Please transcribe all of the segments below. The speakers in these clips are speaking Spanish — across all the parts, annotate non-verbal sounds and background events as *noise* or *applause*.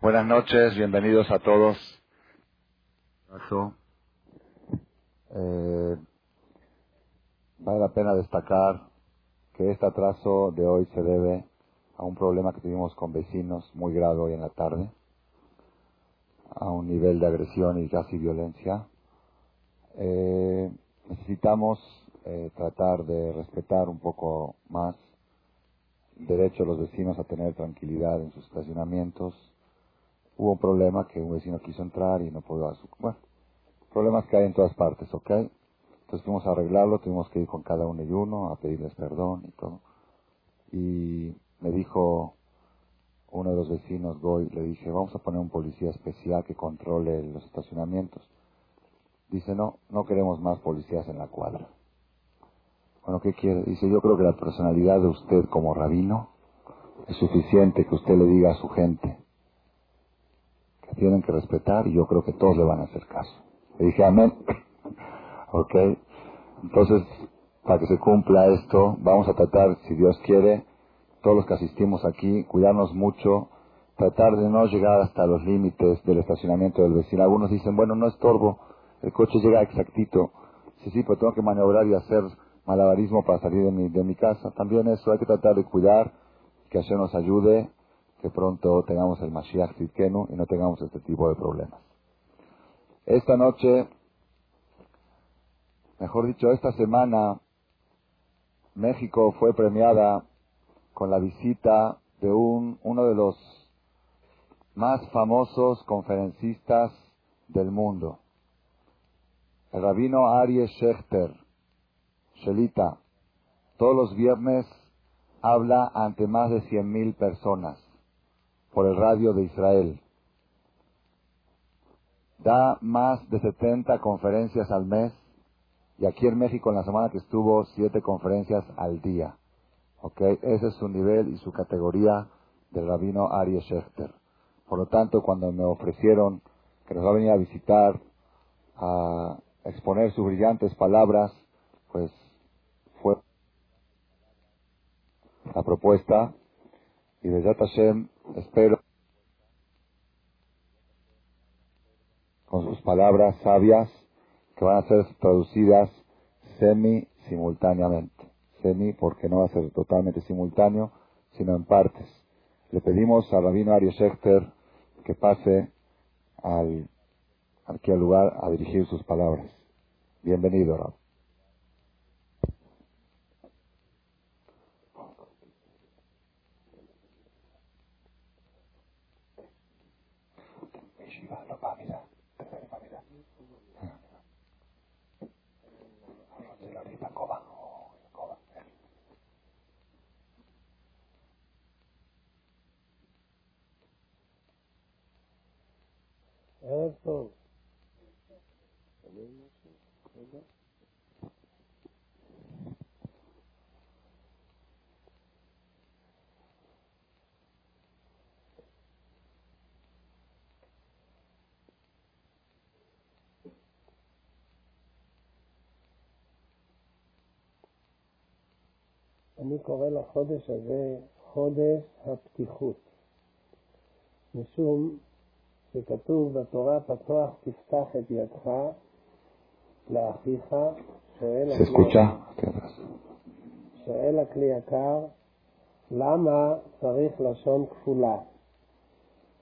Buenas noches, bienvenidos a todos. Eh, vale la pena destacar que este atraso de hoy se debe a un problema que tuvimos con vecinos muy grave hoy en la tarde, a un nivel de agresión y casi violencia. Eh, necesitamos eh, tratar de respetar un poco más el derecho de los vecinos a tener tranquilidad en sus estacionamientos. Hubo un problema que un vecino quiso entrar y no pudo. Bueno, problemas que hay en todas partes, ¿ok? Entonces fuimos a arreglarlo, tuvimos que ir con cada uno y uno a pedirles perdón y todo. Y me dijo uno de los vecinos, Goy, le dije, vamos a poner un policía especial que controle los estacionamientos. Dice, no, no queremos más policías en la cuadra. Bueno, ¿qué quiere? Dice, yo creo que la personalidad de usted como rabino es suficiente que usted le diga a su gente tienen que respetar y yo creo que todos le van a hacer caso. Le dije, amén. *laughs* ok. Entonces, para que se cumpla esto, vamos a tratar, si Dios quiere, todos los que asistimos aquí, cuidarnos mucho, tratar de no llegar hasta los límites del estacionamiento del vecino. Algunos dicen, bueno, no estorbo, el coche llega exactito. Sí, sí, pero tengo que maniobrar y hacer malabarismo para salir de mi, de mi casa. También eso, hay que tratar de cuidar, que Hashem nos ayude, que pronto tengamos el Mashiach Tzidkenu y no tengamos este tipo de problemas. Esta noche, mejor dicho, esta semana, México fue premiada con la visita de un, uno de los más famosos conferencistas del mundo, el rabino Aries Schechter, Shelita, todos los viernes habla ante más de cien mil personas por el radio de Israel. Da más de 70 conferencias al mes y aquí en México en la semana que estuvo siete conferencias al día. ¿Ok? Ese es su nivel y su categoría del rabino Aries Schechter. Por lo tanto, cuando me ofrecieron que nos va a venir a visitar, a exponer sus brillantes palabras, pues fue la propuesta y de Hashem espero con sus palabras sabias que van a ser traducidas semi simultáneamente. Semi porque no va a ser totalmente simultáneo, sino en partes. Le pedimos a Rabino Ario Schechter que pase al, aquí lugar a dirigir sus palabras. Bienvenido, Rab. טוב. אני קורא לחודש הזה חודש הפתיחות, משום שכתוב בתורה, פתוח תפתח את ידך לאחיך, שואל, ¿Se escucha? שואל הכלי יקר, למה צריך לשון כפולה?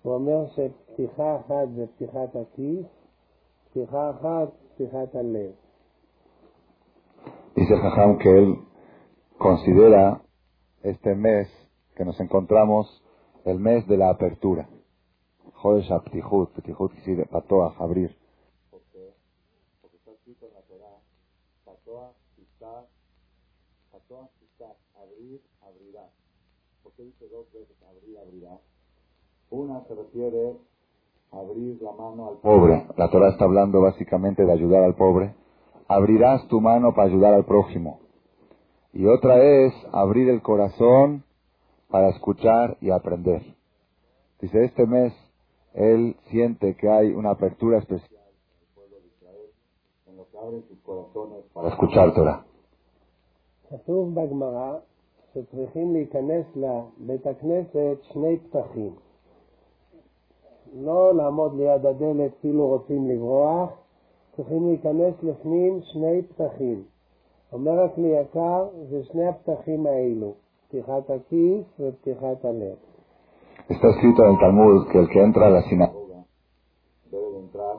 הוא אומר שפתיחה אחת זה פתיחת הכיס, פתיחה אחת פתיחת הלב. Dice Jajam que él considera este mes que nos encontramos el mes de la apertura. Jodesh Aptihut, Aptihut quiere decir Patoach, abrir. Porque, porque está escrito en la Torah, Patoach, Pistach, Patoach, Pistach, abrir, abrirá. ¿Por qué dice dos veces abrir, abrirá? Una se refiere a abrir la mano al pobre. La Torah está hablando básicamente de ayudar al pobre. Abrirás tu mano para ayudar al prójimo. Y otra es abrir el corazón para escuchar y aprender. Dice, este mes él siente que hay una apertura especial en el pueblo de Israel, en lo que abre sus corazones para escuchar Torah. כתוב בגמרא שצריכים להיכנס לבית הכנסת שני פתחים. לא לעמוד ליד הדלת כאילו רוצים לברוח, צריכים להיכנס לפנים שני פתחים. אומר הכלי יקר, זה שני הפתחים האלו, פתיחת הכיס ופתיחת הלב. Está escrito en el Talmud que el que entra a la sinagoga debe de entrar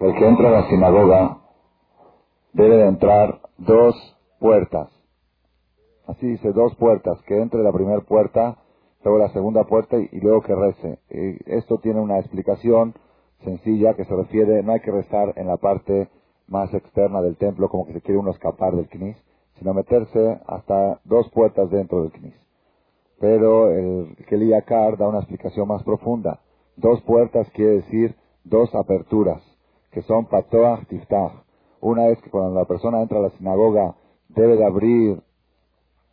el que entra a la sinagoga debe de entrar dos puertas. Así dice, dos puertas. Que entre la primera puerta, luego la segunda puerta y, luego que rece. Y esto tiene una explicación sencilla que se refiere, no hay que rezar en la parte más externa del templo como que se quiere uno escapar del knis, sino meterse hasta dos puertas dentro del knis. Pero el Keliyakar da una explicación más profunda. Dos puertas quiere decir dos aperturas, que son patoach tiftach. Una es que cuando la persona entra a la sinagoga debe de abrir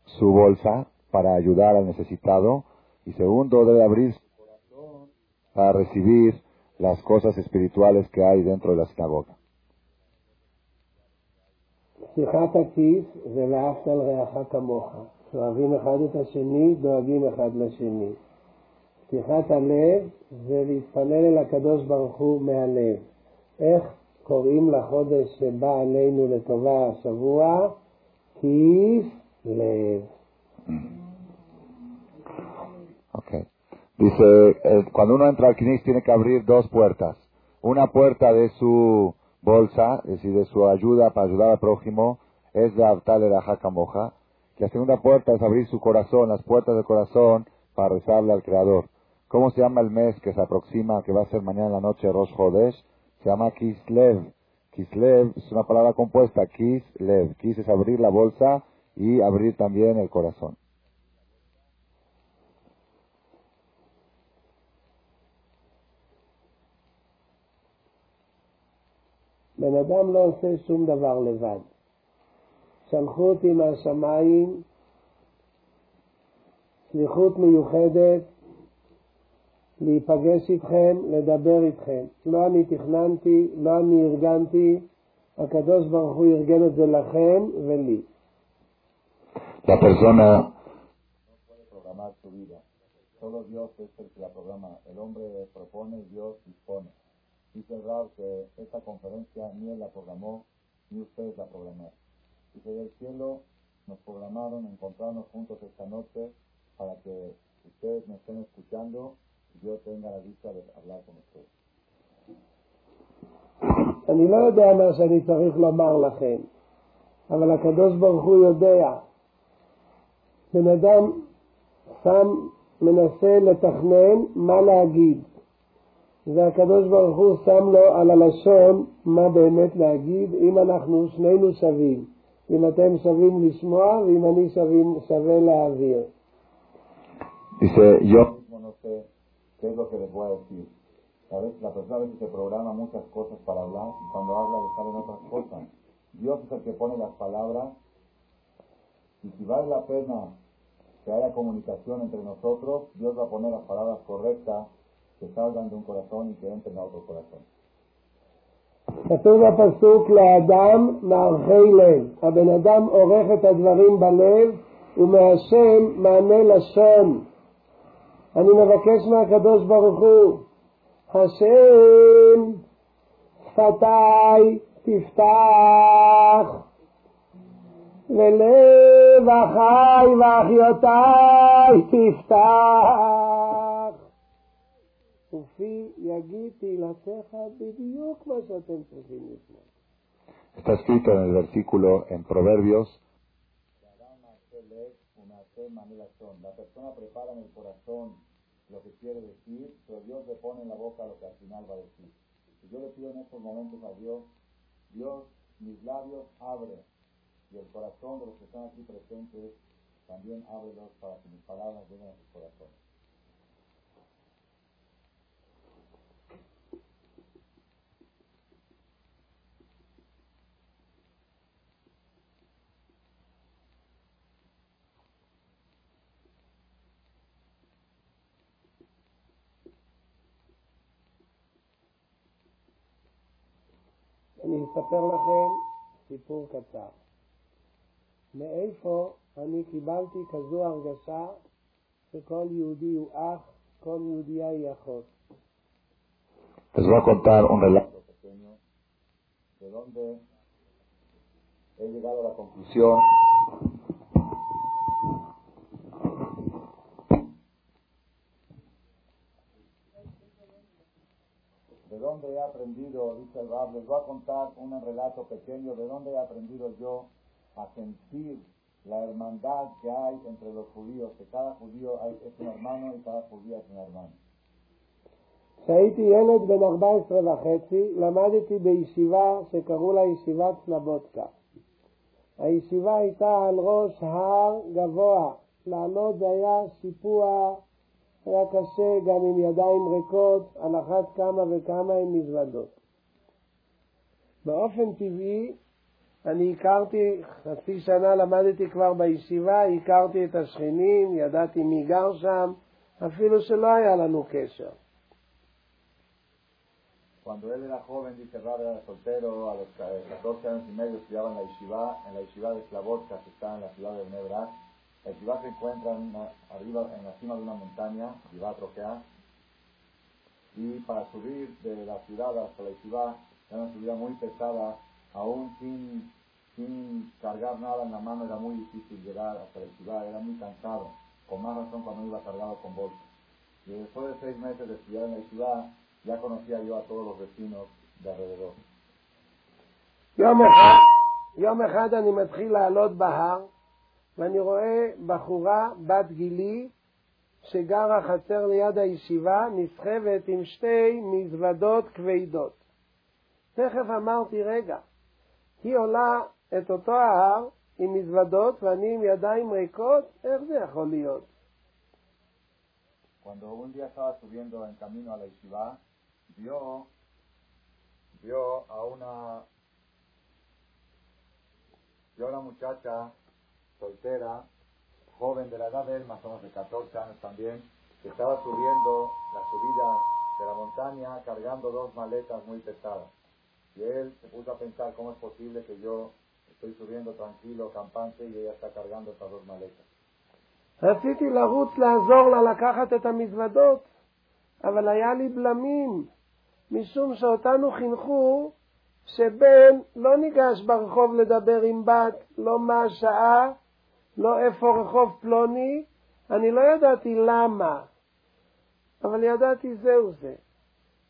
su bolsa para ayudar al necesitado y segundo debe de abrir su corazón para recibir las cosas espirituales que hay dentro de la sinagoga. פתיחת הכיס זה ואהבת לרעך כמוך. אוהבים אחד את השני, דואגים אחד לשני. פתיחת הלב זה להתפלל אל הקדוש ברוך הוא מהלב. איך קוראים לחודש שבא עלינו לטובה השבוע? כיס לב. Dice, eh, cuando uno entra al Knis tiene que abrir dos puertas. Una puerta de su bolsa, es decir, de su ayuda para ayudar al prójimo, es de Abtal la Moja. Y la segunda puerta es abrir su corazón, las puertas del corazón, para rezarle al Creador. ¿Cómo se llama el mes que se aproxima, que va a ser mañana en la noche, Rosh Hodesh? Se llama Kislev. Kislev es una palabra compuesta, Kislev. Kis es abrir la bolsa y abrir también el corazón. בן אדם לא עושה שום דבר לבד. שלחו אותי מהשמיים, שליחות מיוחדת, להיפגש איתכם, לדבר איתכם. לא אני תכננתי, לא אני ארגנתי, הקדוש ברוך הוא ארגן את זה לכם ולי. La persona no puede programar su vida. Solo Dios es el que la programa. El hombre propone, Dios dispone. Dice el Rab que esta conferencia ni él la programó, ni ustedes la programaron. Dice del cielo nos programaron encontrarnos juntos esta noche para que ustedes me estén escuchando y yo tenga la dicha de hablar con ustedes. אני לא יודע מה שאני צריך לומר לכם, אבל הקדוש ברוך הוא יודע. בן אדם שם, מנסה לתכנן מה להגיד, והקדוש ברוך הוא שם לו על הלשון מה באמת להגיד, אם אנחנו שנינו שווים, אם אתם שווים לשמוע ואם אני שווים, שווה להעביר. Dice, yo mismo no sé qué es lo que les voy a decir. A veces, la persona a veces se programa muchas cosas para hablar y cuando habla le salen otras cosas. Dios es el que pone las palabras y si vale la pena que haya comunicación entre nosotros, Dios va a poner las palabras correctas que salgan de un corazón y que entren a otro corazón. כתוב בפסוק לאדם מערכי לב. הבן אדם עורך את הדברים בלב ומהשם מענה לשון. אני מבקש מהקדוש ברוך הוא, השם שפתיי תפתח ולב אחי ואחיותיי תפתח ופי יגיד תהילתך בדיוק מה שאתם צריכים לשמוע. Está escrito en el versículo en Proverbios. La persona prepara en el corazón lo que quiere decir, pero Dios le pone en la boca lo que al final va a decir. Y yo le pido en estos momentos a Dios, Dios, mis labios abre y el corazón de los que están aquí presentes también ábrelos para que mis palabras lleguen a sus corazones. אני אספר לכם סיפור קצר. מאיפה אני קיבלתי כזו הרגשה שכל יהודי הוא אח, כל יהודייה היא אחות. de dónde he aprendido, dice el Rab, les voy a contar un relato pequeño de dónde he aprendido yo a sentir la hermandad que hay entre los judíos, que cada judío hay- es un hermano y cada judía es un hermano. כשהייתי ילד בן 14 וחצי, למדתי בישיבה שקראו לה ישיבת סלבודקה. הישיבה הייתה על ראש הר גבוה. לעלות זה היה שיפוע, היה קשה גם עם ידיים ריקות, על אחת כמה וכמה עם מזוודות. באופן טבעי, אני הכרתי, חצי שנה למדתי כבר בישיבה, הכרתי את השכנים, ידעתי מי גר שם, אפילו שלא היה לנו קשר. Cuando él era joven, dice Rab, era soltero, a los ca- 14 años y medio estudiaba en la yeshiva, en la yeshiva de Slavotka, que está en la ciudad de Nebrak. La yeshiva se encuentra en una- arriba, en la cima de una montaña, yeshiva Trojea, y para subir de la ciudad hasta la yeshiva era una subida muy pesada, aún sin, sin cargar nada en la mano era muy difícil llegar hasta la yeshiva, era muy cansado, con más razón cuando iba cargado con bolsa. Y después de seis meses de estudiar en la yeshiva, ya conocía yo a todos los vecinos de alrededor. יום אחד, יום אחד אני מתחיל לעלות בהר, ואני רואה בחורה בת גילי שגרה חצר ליד הישיבה, נסחבת עם שתי מזוודות כבדות. תכף אמרתי, רגע, היא עולה את אותו ההר עם מזוודות ואני עם ידיים ריקות, איך זה יכול להיות? Cuando un día estaba subiendo en camino a la yeshiva, vio, vio a una, vio a una muchacha soltera, joven de la edad de él, más o menos de 14 años también, que estaba subiendo la subida de la montaña cargando dos maletas muy pesadas. Y él se puso a pensar cómo es posible que yo estoy subiendo tranquilo, campante, y ella está cargando estas dos maletas. רציתי לרוץ לעזור לה לקחת את המזוודות, אבל היה לי בלמים, משום שאותנו חינכו שבן לא ניגש ברחוב לדבר עם בת, לא מה השעה, לא איפה רחוב פלוני, אני לא ידעתי למה, אבל ידעתי זהו זה.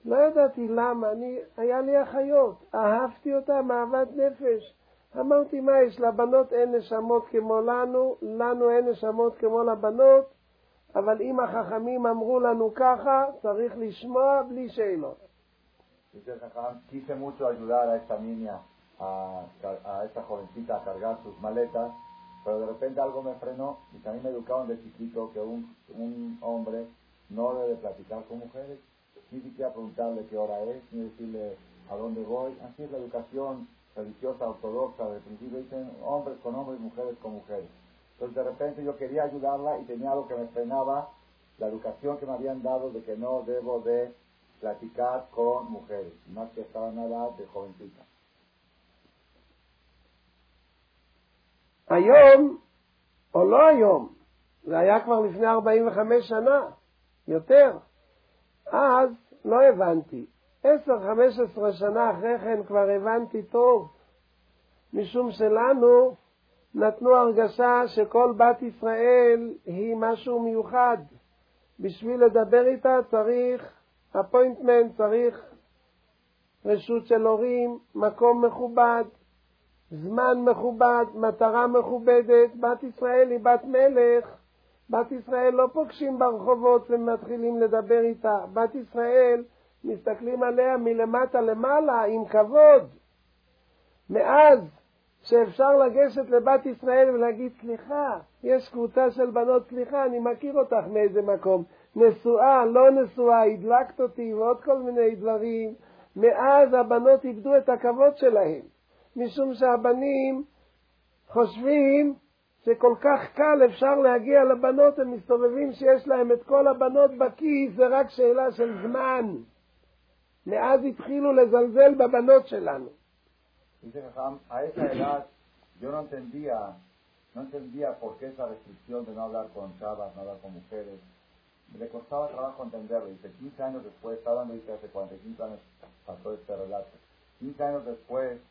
לא ידעתי למה, אני, היה לי אחיות, אהבתי אותם אהבת נפש. אמרתי, מה יש, לבנות אין נשמות כמו לנו, לנו אין נשמות כמו לבנות, אבל אם החכמים אמרו לנו ככה, צריך לשמוע בלי שאלות. Quise mucho ayudar a esta niña, a, a esta jovencita a cargar sus maletas, pero de repente algo me frenó y también me educaron de chiquito que un, un hombre no debe platicar con mujeres, ni siquiera preguntarle qué hora es, ni decirle a dónde voy. Así es la educación religiosa ortodoxa, de principio dicen hombres con hombres, mujeres con mujeres. Entonces de repente yo quería ayudarla y tenía algo que me frenaba, la educación que me habían dado de que no debo de platicar con mujeres, más que estaba en edad de jovencita. היום, או לא היום, זה היה כבר לפני 45 שנה, יותר. אז לא הבנתי. 10-15 שנה אחרי כן כבר הבנתי טוב, משום שלנו נתנו הרגשה שכל בת ישראל היא משהו מיוחד. בשביל לדבר איתה צריך אפוינטמנט, צריך רשות של הורים, מקום מכובד, זמן מכובד, מטרה מכובדת. בת ישראל היא בת מלך. בת ישראל לא פוגשים ברחובות ומתחילים לדבר איתה. בת ישראל, מסתכלים עליה מלמטה למעלה עם כבוד. מאז שאפשר לגשת לבת ישראל ולהגיד, סליחה, יש קבוצה של בנות, סליחה, אני מכיר אותך מאיזה מקום, נשואה, לא נשואה, הדלקת אותי ועוד כל מיני דברים, מאז הבנות איבדו את הכבוד שלהם, משום שהבנים חושבים שכל כך קל אפשר להגיע לבנות, הם מסתובבים שיש להם את כל הבנות בכיס, זה רק שאלה של זמן. מאז התחילו לזלזל בבנות שלנו. Yo no entendía, no entendía por qué esa restricción de no hablar con chavas, no hablar con mujeres. Le costaba trabajo entenderlo. Dice, 15 años después, estaba hablando dice, hace 45 años pasó este relato. 15 años después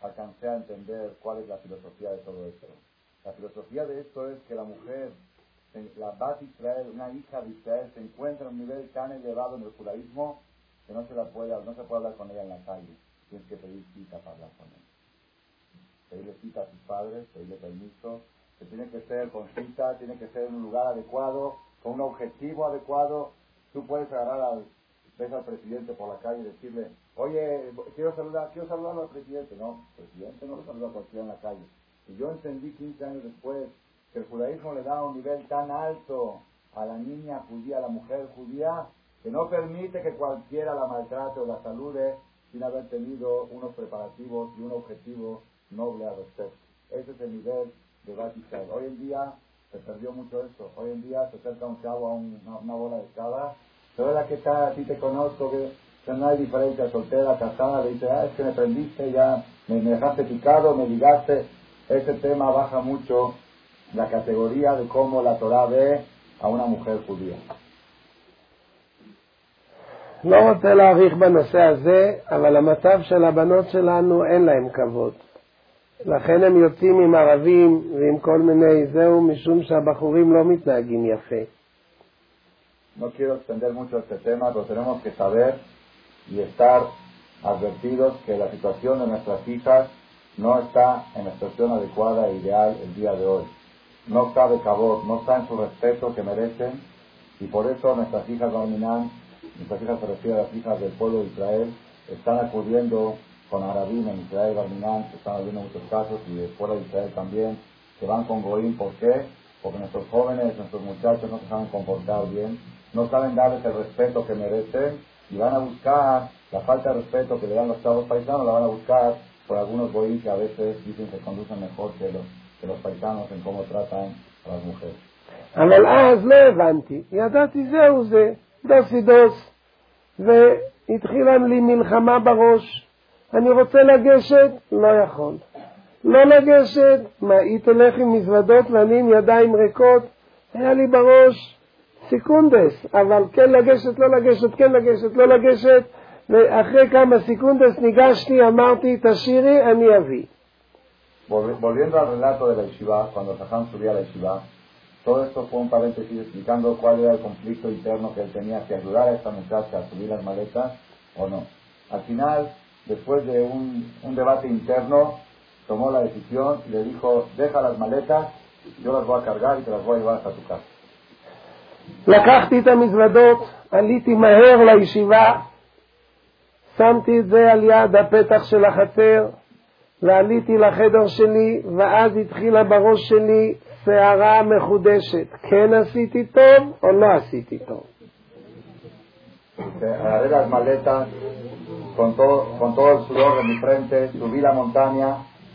alcancé a entender cuál es la filosofía de todo esto. La filosofía de esto es que la mujer, la Bat Israel, una hija de Israel, se encuentra en un nivel tan elevado en el judaísmo que no se la puede, no se puede hablar con ella en la calle. Tienes que pedir cita para hablar con ella pedirle cita a sus padres, pedirle permiso, que tiene que ser con cita, tiene que ser en un lugar adecuado, con un objetivo adecuado. Tú puedes agarrar al, ves al presidente por la calle y decirle, oye, quiero saludar, quiero saludar al presidente. No, el presidente no lo saluda a cualquiera en la calle. Y yo entendí 15 años después que el judaísmo le da un nivel tan alto a la niña judía, a la mujer judía, que no permite que cualquiera la maltrate o la salude sin haber tenido unos preparativos y un objetivo noble a respecto. Ese es el nivel de Batiscal. Hoy en día se perdió mucho eso. Hoy en día se acerca un chavo a una, bola de escala Pero la que está, a ti te conozco, que, no hay diferencia soltera, casada, le dice, ah, es que me prendiste, ya me, dejaste picado, me ligaste. Ese tema baja mucho la categoría de cómo la Torah ve a una mujer judía. לא רוצה להאריך בנושא הזה, אבל המצב של הבנות שלנו אין להם כבוד. לכן הם יוצאים עם ערבים ועם כל מיני זהו, משום שהבחורים לא מתנהגים יפה. No quiero extender mucho este tema, pero tenemos que saber y estar advertidos que la situación de nuestras hijas no está en la situación adecuada e ideal el día de hoy. No de cabot, no está en su respeto que merecen y por eso nuestras hijas dominan, nuestras hijas se refieren a las hijas del pueblo de Israel, están acudiendo con Arabín en Israel, Barminán, que están habiendo muchos casos, y de fuera de Israel también, que van con Goín. ¿Por qué? Porque nuestros jóvenes, nuestros muchachos no se saben comportar bien, no saben darles el respeto que merecen, y van a buscar la falta de respeto que le dan los chavos paisanos, la van a buscar por algunos Goín que a veces dicen que conducen mejor que los, que los paisanos en cómo tratan a las mujeres. אבל אז לא הבנתי, ידעתי זהו זה, דוסי דוס, והתחילה לי מלחמה בראש. אני רוצה לגשת, לא יכול. לא לגשת, מה, היא תלך עם מזוודות ואני עם ידיים ריקות? היה לי בראש סיקונדס, אבל כן לגשת, לא לגשת, כן לגשת, לא לגשת, ואחרי כמה סיקונדס ניגשתי, אמרתי, תשאירי, אני אביא. Volviendo al relato de la yeshiva, cuando Sajam subía a la yeshiva, todo esto fue un paréntesis explicando cuál era el conflicto interno que él tenía, que ayudar a esta muchacha a subir las maletas o no. Al final, después de un, un debate interno, tomó la decisión y le dijo, deja las maletas, yo las voy a cargar y te las voy a llevar hasta tu casa. לקחתי את המזוודות, עליתי מהר לישיבה, שמתי את זה על יד הפתח של החצר, ועליתי לחדר שלי, ואז התחילה בראש שלי סערה מחודשת. כן עשיתי טוב או לא עשיתי טוב? agarré las maletas con todo, con todo el sudor de mi frente, subí la montaña,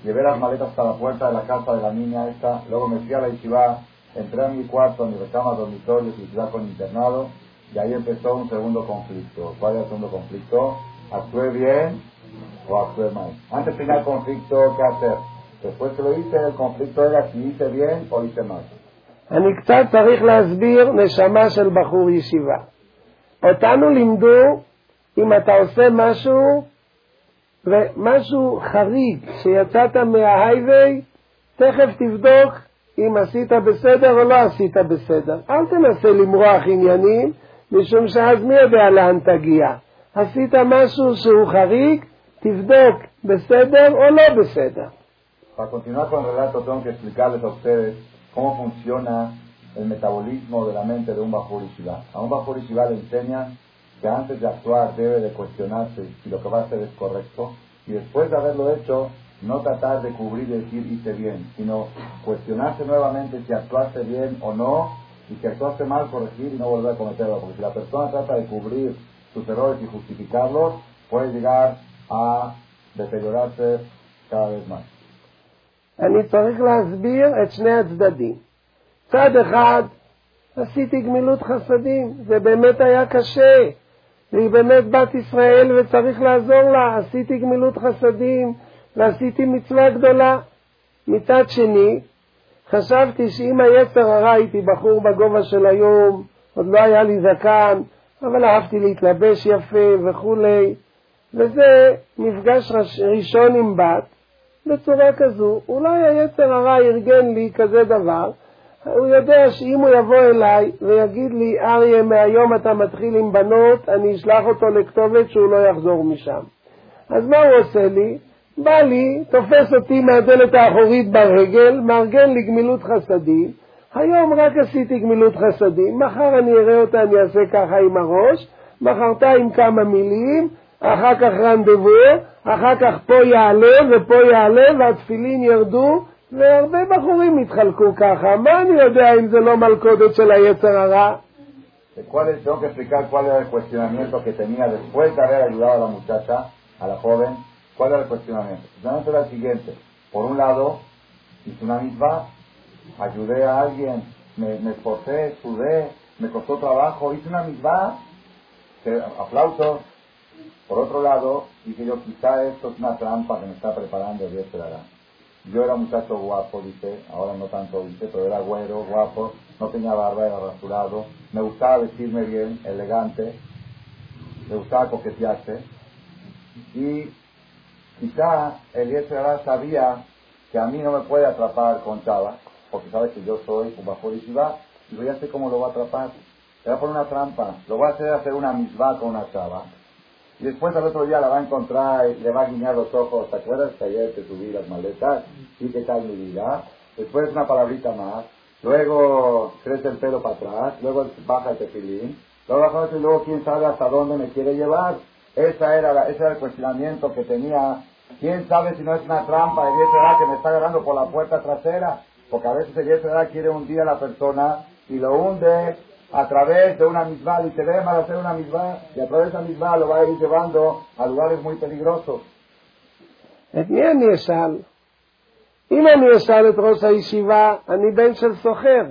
llevé las maletas hasta la puerta de la casa de la niña esta, luego me fui a la Yeshiva, entré en mi cuarto, en mi recama, dormitorio, ciudad con internado, y ahí empezó un segundo conflicto. ¿Cuál era el segundo conflicto? ¿Actué bien o actué mal? Antes del primer conflicto, ¿qué hacer? Después que lo hice, el conflicto era si hice bien o hice mal. אני קצת צריך להסביר נשמה של בחור ישיבה. אותנו לימדו אם אתה עושה משהו, ומשהו חריג, שיצאת מההייווי, תכף תבדוק אם עשית בסדר או לא עשית בסדר. אל תנסה למרוח עניינים, משום שאז מי יודע לאן תגיע. עשית משהו שהוא חריג, תבדוק בסדר או לא בסדר. El cómo funciona el metabolismo de la mente de un Bajur A un Bajur le enseñan que antes de actuar debe de cuestionarse si lo que va a hacer es correcto y después de haberlo hecho no tratar de cubrir y decir hice bien, sino cuestionarse nuevamente si actuaste bien o no y si actuaste mal corregir y no volver a cometerlo, porque si la persona trata de cubrir sus errores y justificarlos, puede llegar a deteriorarse cada vez más. אני צריך להסביר את שני הצדדים. צד אחד, עשיתי גמילות חסדים, זה באמת היה קשה. והיא באמת בת ישראל וצריך לעזור לה, עשיתי גמילות חסדים ועשיתי מצווה גדולה. מצד שני, חשבתי שאם היצר הרע הייתי בחור בגובה של היום, עוד לא היה לי זקן, אבל אהבתי להתלבש יפה וכולי, וזה מפגש ראשון עם בת, בצורה כזו, אולי היצר הרע ארגן לי כזה דבר, הוא יודע שאם הוא יבוא אליי ויגיד לי, אריה, מהיום אתה מתחיל עם בנות, אני אשלח אותו לכתובת שהוא לא יחזור משם. אז מה הוא עושה לי? בא לי, תופס אותי מהדלת האחורית ברגל, מארגן לי גמילות חסדים. היום רק עשיתי גמילות חסדים, מחר אני אראה אותה, אני אעשה ככה עם הראש, מחרתיים כמה מילים, אחר כך רנדבו, אחר כך פה יעלה ופה יעלה והתפילין ירדו, והרבה בחורים התחלקו ככה. מה אני יודע אם זה לא מלכודת של היצר הרע? ¿Cuál es, tengo que explicar cuál era el cuestionamiento que tenía después de haber ayudado a la muchacha, a la joven, cuál era el cuestionamiento. El cuestionamiento era el siguiente. Por un lado, hice una misma, ayudé a alguien, me, me esforcé, sudé, me costó trabajo, hice una misma, aplausos, por otro lado, dije yo, quizá esto es una trampa que me está preparando Dios te dará. Yo era muchacho guapo, dice, ahora no tanto, dice, pero era güero, guapo, no tenía barba, era rasurado, me gustaba vestirme bien, elegante, me gustaba coquetearse, y quizá el Yetzirah sabía que a mí no me puede atrapar con Chava, porque sabe que yo soy un bajo y va, y yo ya sé cómo lo va a atrapar. Le va a poner una trampa, lo va a hacer hacer una misma con una chava, y después al otro día la va a encontrar y le va a guiñar los ojos. ¿Te acuerdas que ayer te subí las maletas? ¿Y qué tal mi vida? Después una palabrita más. Luego crece el pelo para atrás. Luego baja el tefilín. Luego baja y luego quién sabe hasta dónde me quiere llevar. Esa era ese era el cuestionamiento que tenía. ¿Quién sabe si no es una trampa de edad que me está agarrando por la puerta trasera? Porque a veces el edad quiere hundir a la persona y lo hunde a través de una misma, y te mal hacer una misma, y a través de esa misma lo va a ir llevando a lugares muy peligrosos. את מי אני אשאל? אם אני אשאל את ראש הישיבה, אני בן של סוחר.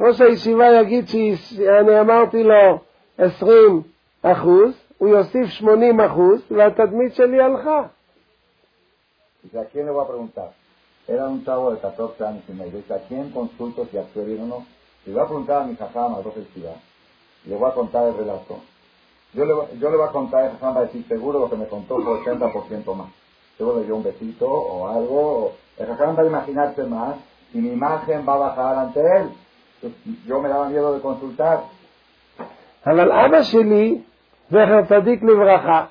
ראש הישיבה יגיד שאני אמרתי לו 20 אחוז, הוא יוסיף 80 אחוז, והתדמית שלי הלכה. ¿A quién le voy a preguntar? Era un chavo de 14 años y me dice, ¿a quién consulto si actué bien o no? Le voy a preguntar a mi jajam, a dos le voy a contar el relato. Yo le, yo le voy a contar a jajam para decir, seguro lo que me contó fue 80% más. Seguro le dio un besito o algo. El jajam va a imaginarse más y mi imagen va a bajar ante él. yo me daba miedo de consultar. זכר צדיק לברכה,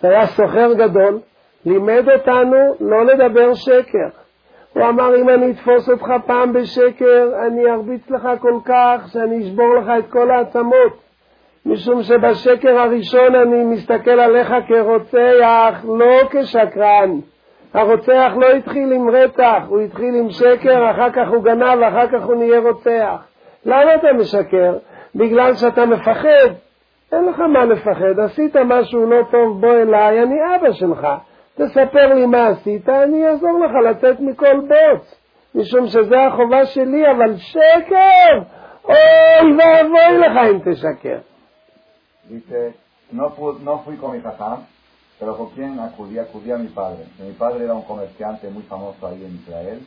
שהיה סוחר גדול, לימד אותנו לא לדבר שקר. הוא אמר, אם אני אתפוס אותך פעם בשקר, אני ארביץ לך כל כך שאני אשבור לך את כל העצמות. משום שבשקר הראשון אני מסתכל עליך כרוצח, לא כשקרן. הרוצח לא התחיל עם רצח, הוא התחיל עם שקר, אחר כך הוא גנב, ואחר כך הוא נהיה רוצח. למה אתה משקר? בגלל שאתה מפחד. אין לך מה לפחד, עשית משהו לא טוב, בוא אליי, אני אבא שלך. תספר לי מה עשית, אני אעזור לך לצאת מכל בוץ, משום שזה החובה שלי, אבל שקר! אוי ואבוי לך אם תשקר. Dice, no, fu, no fui con mi jajam, pero con quien acudí, acudí a mi padre. Mi padre era un comerciante muy famoso ahí en Israel,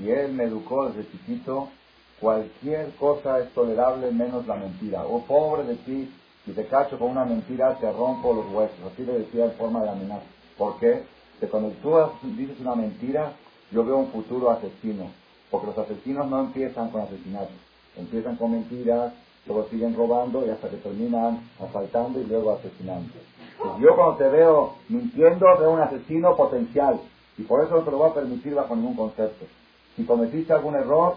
y él me educó desde chiquito, cualquier cosa es tolerable menos la mentira. Oh, pobre de ti, si te cacho con una mentira, te rompo los huesos. Así le decía en forma de amenaza. ¿Por qué? Porque cuando tú dices una mentira, yo veo un futuro asesino. Porque los asesinos no empiezan con asesinatos. Empiezan con mentiras, luego siguen robando y hasta que terminan asaltando y luego asesinando. Pues yo cuando te veo mintiendo, veo un asesino potencial. Y por eso no te lo voy a permitir bajo ningún concepto. Si cometiste algún error,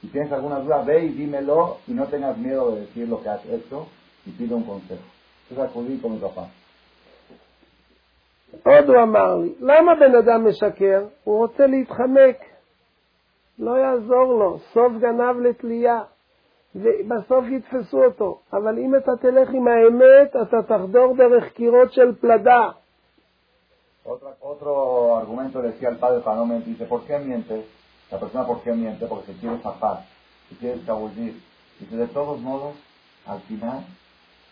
si tienes alguna duda, ve y dímelo y no tengas miedo de decir lo que has hecho y pide un consejo. Acudí con mi papá. עוד הוא אמר לי, למה בן אדם משקר? הוא רוצה להתחמק. לא יעזור לו, סוף גנב לתלייה. ובסוף יתפסו אותו. אבל אם אתה תלך עם האמת, אתה תחדור דרך קירות של פלדה. Otro, otro argumento decía el padre para no mentir, dice, ¿por qué miente? La persona ¿por qué miente? Porque se quiere zafar, se quiere escabullir. Dice, de todos modos, al final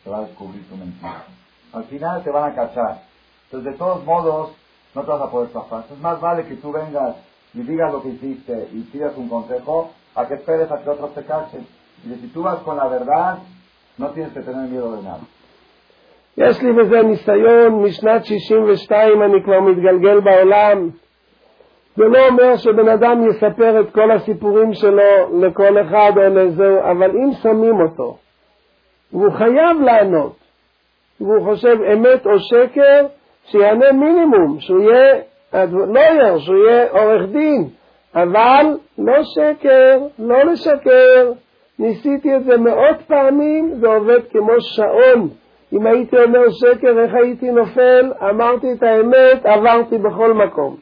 se va a descubrir tu mentira. Al final te van a cachar. Entonces, de todos modos, no te vas a poder zafar. Es más vale que tú vengas y digas lo que hiciste y pidas un consejo a que esperes a que otros te cachen. Y si tú vas con la verdad, no tienes que tener miedo de nada. יש לי בזה ניסיון משנת 62, אני כבר מתגלגל בעולם. זה לא אומר שבן אדם יספר את כל הסיפורים שלו לכל אחד או לזהו, אבל אם שמים אותו, והוא חייב לענות, והוא חושב אמת או שקר, שיענה מינימום, שהוא יהיה לויר, שהוא יהיה עורך דין, אבל לא שקר, לא לשקר. ניסיתי את זה מאות פעמים, זה עובד כמו שעון. אם הייתי אומר שקר, איך הייתי נופל? אמרתי את האמת, עברתי בכל מקום.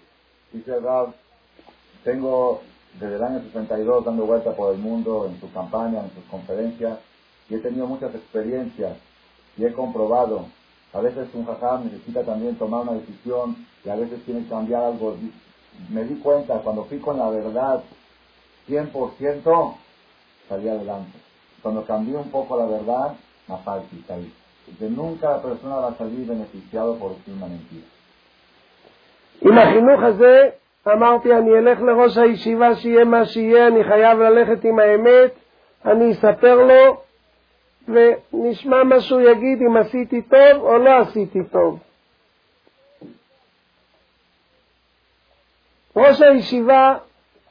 Tengo desde el año 62 dando vuelta por el mundo en sus campañas, en sus conferencias, y he tenido muchas experiencias y he comprobado. A veces un jajam necesita también tomar una decisión y a veces tiene que cambiar algo. Me di cuenta, cuando fui con la verdad 100%, salí adelante. Cuando cambié un poco la verdad, más fácil salí. Que nunca la persona va a salir beneficiado por decir una mentira. עם החינוך הזה אמרתי, אני אלך לראש הישיבה שיהיה מה שיהיה, אני חייב ללכת עם האמת, אני אספר לו, ונשמע מה שהוא יגיד אם עשיתי טוב או לא עשיתי טוב. ראש הישיבה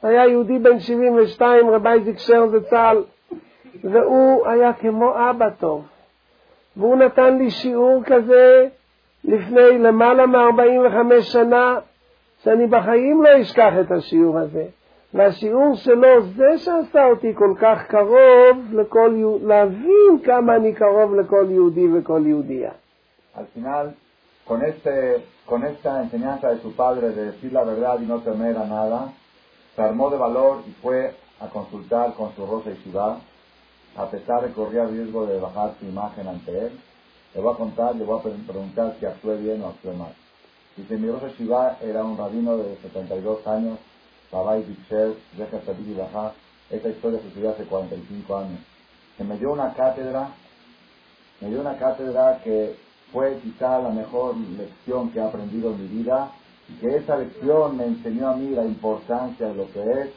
היה יהודי בן 72, רבי איזיק שר זצ"ל, והוא היה כמו אבא טוב. והוא נתן לי שיעור כזה לפני למעלה מ-45 שנה, שאני בחיים לא אשכח את השיעור הזה. והשיעור שלו, זה שעשה אותי כל כך קרוב לכל יהודי, להבין כמה אני קרוב לכל יהודי וכל יהודייה. Al final, con, este, con esta enseñanza de su padre de decir la verdad y no temer a nada, se armó de valor y fue a consultar con su Rosa y Shiva, a pesar de que corría riesgo de bajar su imagen ante él. Le voy a contar, le voy a preguntar si actué bien o actué mal. Dice, mi Rosa Shiva era un rabino de 72 años, Babai Dixer, Deja Sadik y Bajá. Esta historia sucedió hace 45 años. Que me dio una cátedra, me dio una cátedra que fue quizá la mejor lección que he aprendido en mi vida y que esa lección me enseñó a mí la importancia de lo que es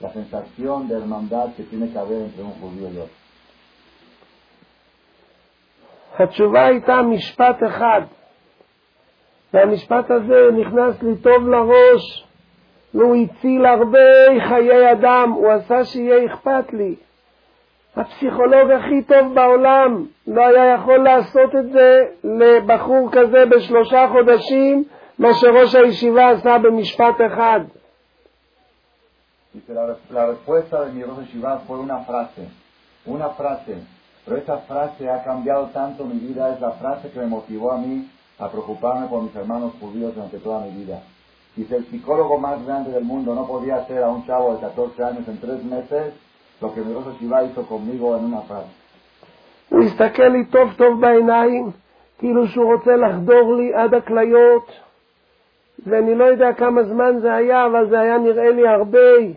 la sensación de hermandad que tiene que haber entre un judío y otro. התשובה הייתה משפט אחד, והמשפט הזה נכנס לי טוב לראש, והוא הציל הרבה חיי אדם, הוא עשה שיהיה אכפת לי. הפסיכולוג הכי טוב בעולם לא היה יכול לעשות את זה לבחור כזה בשלושה חודשים, מה שראש הישיבה עשה במשפט אחד. La, respuesta de mi Shiva fue una frase, una frase, pero esa frase ha cambiado tanto mi vida, es la frase que me motivó a mí a preocuparme por mis hermanos judíos durante toda mi vida. Dice, el psicólogo más grande del mundo no podía hacer a un chavo de 14 años en tres meses lo que mi Rosa Shiva hizo conmigo en una frase. הוא לי טוב טוב בעיניים, כאילו שהוא רוצה לחדור לי עד הכליות, ואני לא יודע כמה זמן זה היה, אבל זה היה נראה לי הרבה.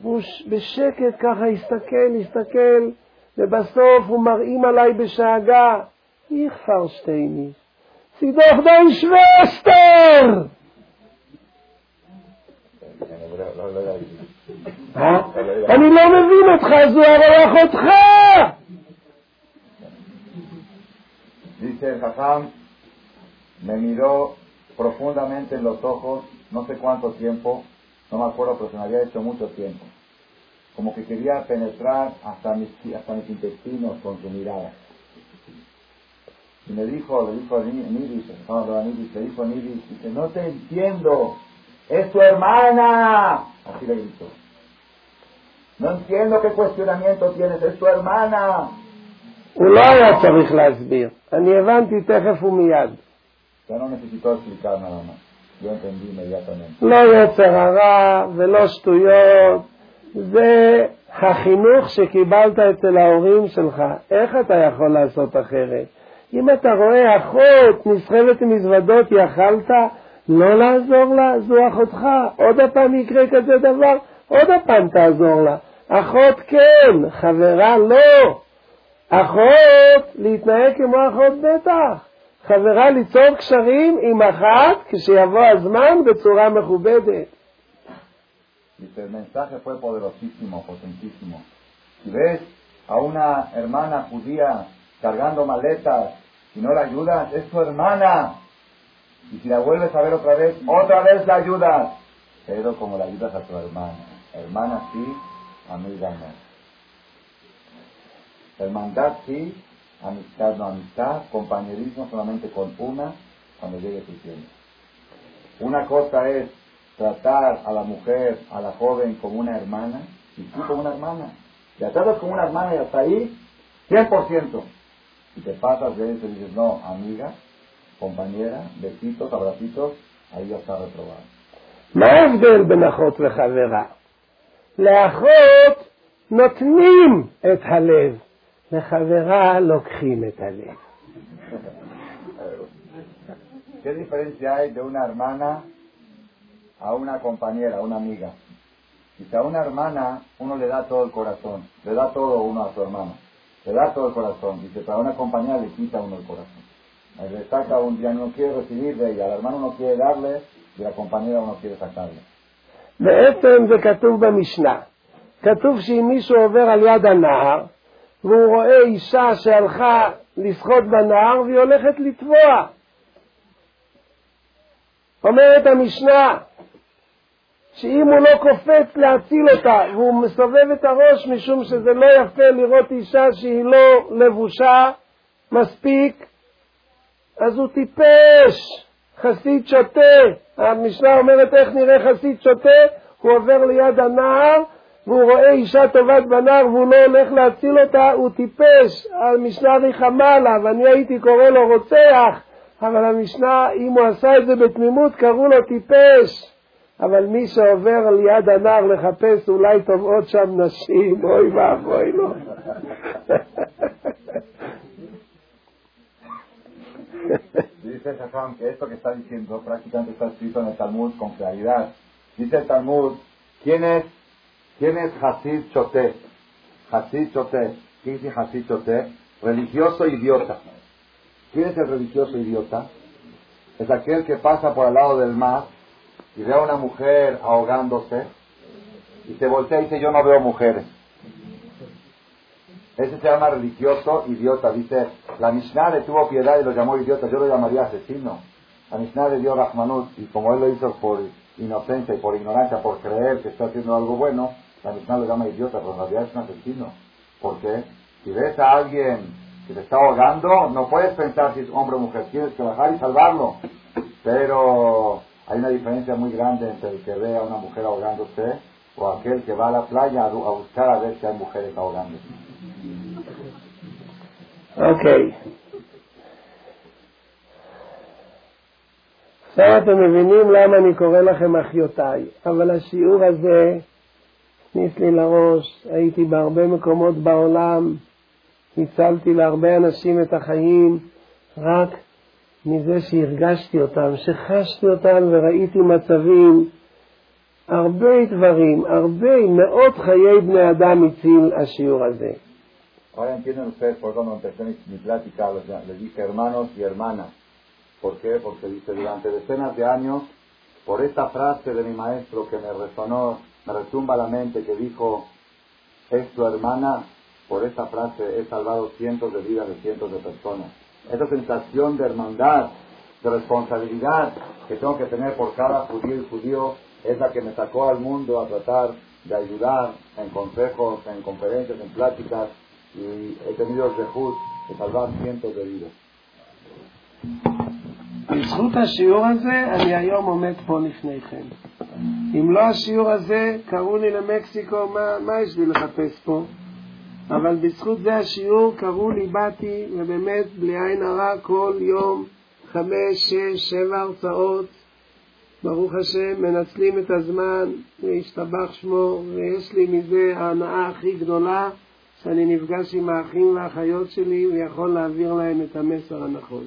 והוא בשקט ככה הסתכל, הסתכל, ובסוף הוא מרעים עליי בשאגה, איך פרשטייני, סידוך דיין שווסטר! אני לא מבין אותך, זו הרי אחותך! Dice el Jajam, me miró profundamente en los ojos, no sé cuánto tiempo, no me acuerdo, pero se me había hecho mucho tiempo. Como que quería penetrar hasta mis, hasta mis intestinos con su mirada. Y me dijo, le dijo a Ni- Nidis, el Jajam hablaba a Nidis, le dijo a Nidis, dice, no te entiendo, es tu hermana. Así le gritó. No entiendo qué cuestionamiento tienes, es tu hermana. הוא לא היה צריך להסביר, אני הבנתי תכף ומיד. לא יצר הרע ולא שטויות, זה החינוך שקיבלת אצל ההורים שלך. איך אתה יכול לעשות אחרת? אם אתה רואה אחות נסחבת עם מזוודות, יכלת לא לעזור לה? זו אחותך. עוד הפעם יקרה כזה דבר, עוד הפעם תעזור לה. אחות כן, חברה לא. אחות, להתנהג כמו אחות בטח. חברה ליצור קשרים עם אחת כשיבוא הזמן בצורה מכובדת. Dice, el mensaje fue poderosísimo, potentísimo. Si ves a una hermana judía cargando maletas y no la ayudas, es tu hermana. Y si la vuelves a ver otra vez, otra vez la ayudas. Pero como la ayudas a tu hermana. Hermana sí, amiga no. Hermandad sí, amistad no amistad, compañerismo solamente con una cuando llegue tu tiempo. Una cosa es tratar a la mujer, a la joven como una hermana, y tú como una hermana. La tratas como una hermana y hasta ahí, 100%. Y te pasas de eso y dices, no, amiga, compañera, besitos, abracitos, ahí ya está reprobado. לאחות נותנים את הלב, לחברה לוקחים את הלב. ¿Qué diferencia hay de una hermana a una compañera, a una amiga? Dice, a una hermana uno le da todo el corazón, le da todo uno a su hermana, le da todo el corazón. Dice, para una compañera le quita uno el corazón. Le saca un día, no quiere recibir de ella, al hermano no quiere darle y a la compañera uno quiere sacarle. בעצם זה כתוב במשנה. כתוב שאם מישהו עובר על יד הנהר והוא רואה אישה שהלכה לשחות בנהר והיא הולכת לטבוע. אומרת המשנה שאם הוא לא קופץ להציל אותה והוא מסובב את הראש משום שזה לא יפה לראות אישה שהיא לא לבושה מספיק, אז הוא טיפש, חסיד שוטה. המשנה אומרת איך נראה חסיד שוטה, הוא עובר ליד הנהר והוא רואה אישה טובת בנהר והוא לא הולך להציל אותה, הוא טיפש. המשנה ריחמה עליו, אני הייתי קורא לו רוצח, אבל המשנה, אם הוא עשה את זה בתמימות, קראו לו טיפש. אבל מי שעובר ליד הנהר לחפש אולי טובעות שם נשים, אוי ואבוי לו. *laughs* Dice Jajam que esto que está diciendo prácticamente está escrito en el Talmud con claridad. Dice el Talmud, ¿quién es, quién es Hasid Choté? Hasid Choté. ¿Quién dice Hasid Choté? Religioso idiota. ¿Quién es el religioso idiota? Es aquel que pasa por al lado del mar y ve a una mujer ahogándose y se voltea y dice yo no veo mujeres. Ese se llama religioso idiota. Dice, la Mishnah le tuvo piedad y lo llamó idiota. Yo lo llamaría asesino. La Mishnah le dio Rahmanut y como él lo hizo por inocencia y por ignorancia, por creer que está haciendo algo bueno, la Mishnah lo llama idiota, pero en realidad es un asesino. ¿Por qué? Si ves a alguien que te está ahogando, no puedes pensar si es hombre o mujer. Tienes que bajar y salvarlo. Pero hay una diferencia muy grande entre el que ve a una mujer ahogándose o aquel que va a la playa a buscar a ver si hay mujeres ahogándose. אוקיי. עכשיו אתם מבינים למה אני קורא לכם אחיותיי, אבל השיעור הזה הכניס לי לראש, הייתי בהרבה מקומות בעולם, הצלתי להרבה אנשים את החיים, רק מזה שהרגשתי אותם, שחשתי אותם וראיתי מצבים, הרבה דברים, הרבה, מאות חיי בני אדם הציל השיעור הזה. Ahora entienden ustedes por cuando empecé mi, plática, les dije hermanos y hermanas. ¿Por qué? Porque dice, durante decenas de años, por esta frase de mi maestro que me resonó, me retumba la mente, que dijo, es tu hermana, por esta frase he salvado cientos de vidas de cientos de personas. Esa sensación de hermandad, de responsabilidad que tengo que tener por cada judío y judío es la que me sacó al mundo a tratar de ayudar en consejos, en conferencias, en pláticas, y he tenido el rejut de salvar cientos de vidas. בזכות השיעור הזה אני היום עומד פה לפניכם. אם לא השיעור הזה, קראו לי למקסיקו, מה, מה יש לי לחפש פה? אבל בזכות זה השיעור, קראו לי, באתי, ובאמת, בלי עין הרע, כל יום חמש, שש, שבע הרצאות. ברוך השם, מנצלים את הזמן, להשתבח שמו, ויש לי מזה ההנאה הכי גדולה, שאני נפגש עם האחים והאחיות שלי ויכול להעביר להם את המסר הנכון.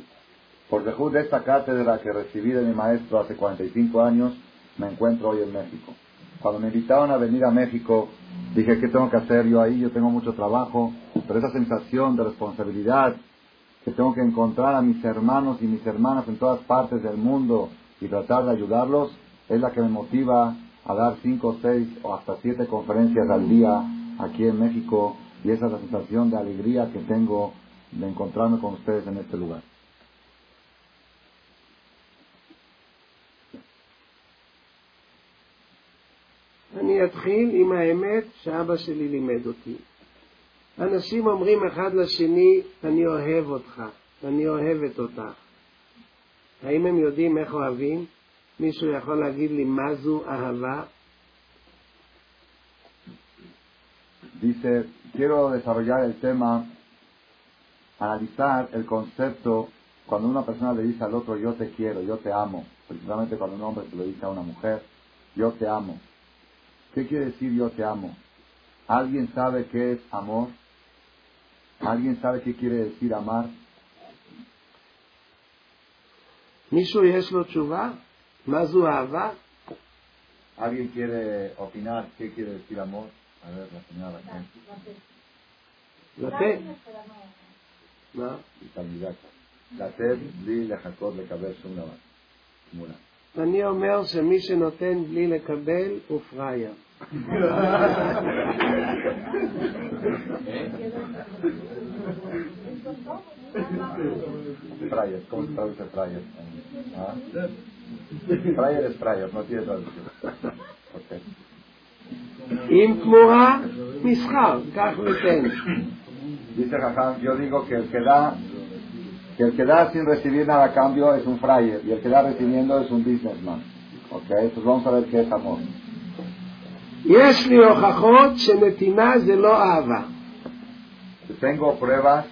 Por dejud de esta cátedra que recibí de mi maestro hace 45 años, me encuentro hoy en México. Cuando me invitaron a venir a México, dije, ¿qué tengo que hacer yo ahí? Yo tengo mucho trabajo, pero esa sensación de responsabilidad que tengo que encontrar a mis hermanos y mis hermanas en todas partes del mundo y tratar de ayudarlos, es la que me motiva a dar cinco, seis o hasta siete conferencias al día aquí en México y esa es la sensación de alegría que tengo de encontrarme con ustedes en este lugar. אני אתחיל עם האמת שאבא שלי לימד אותי. אנשים אומרים אחד לשני, אני אוהב אותך, אני אוהבת אותך. האם הם יודעים איך אוהבים? מישהו יכול להגיד לי מה זו אהבה? dice, quiero desarrollar el tema, analizar el concepto cuando una persona le dice al otro yo te quiero, yo te amo, principalmente cuando un hombre se lo dice a una mujer, yo te amo. ¿Qué quiere decir yo te amo? ¿Alguien sabe qué es amor? ¿Alguien sabe qué quiere decir amar? ¿Alguien quiere opinar qué quiere decir amor? A ver, la señora לתת. מה? תלמידה. לתת בלי לחכות לקבל שום דבר. תמונה. אני אומר שמי שנותן בלי לקבל הוא פראייר. Fryer, ¿cómo se traduce fryer? ¿Ah? Fryer es fryer, no tiene traducción. Ok. Im Tmura Mishar, Dice Raham, yo digo que el que da que el que da sin recibir nada a cambio es un fryer y el que da recibiendo es un businessman. Ok, entonces vamos a ver qué es amor. Tengo pruebas,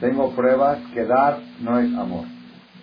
tengo pruebas que dar no es amor.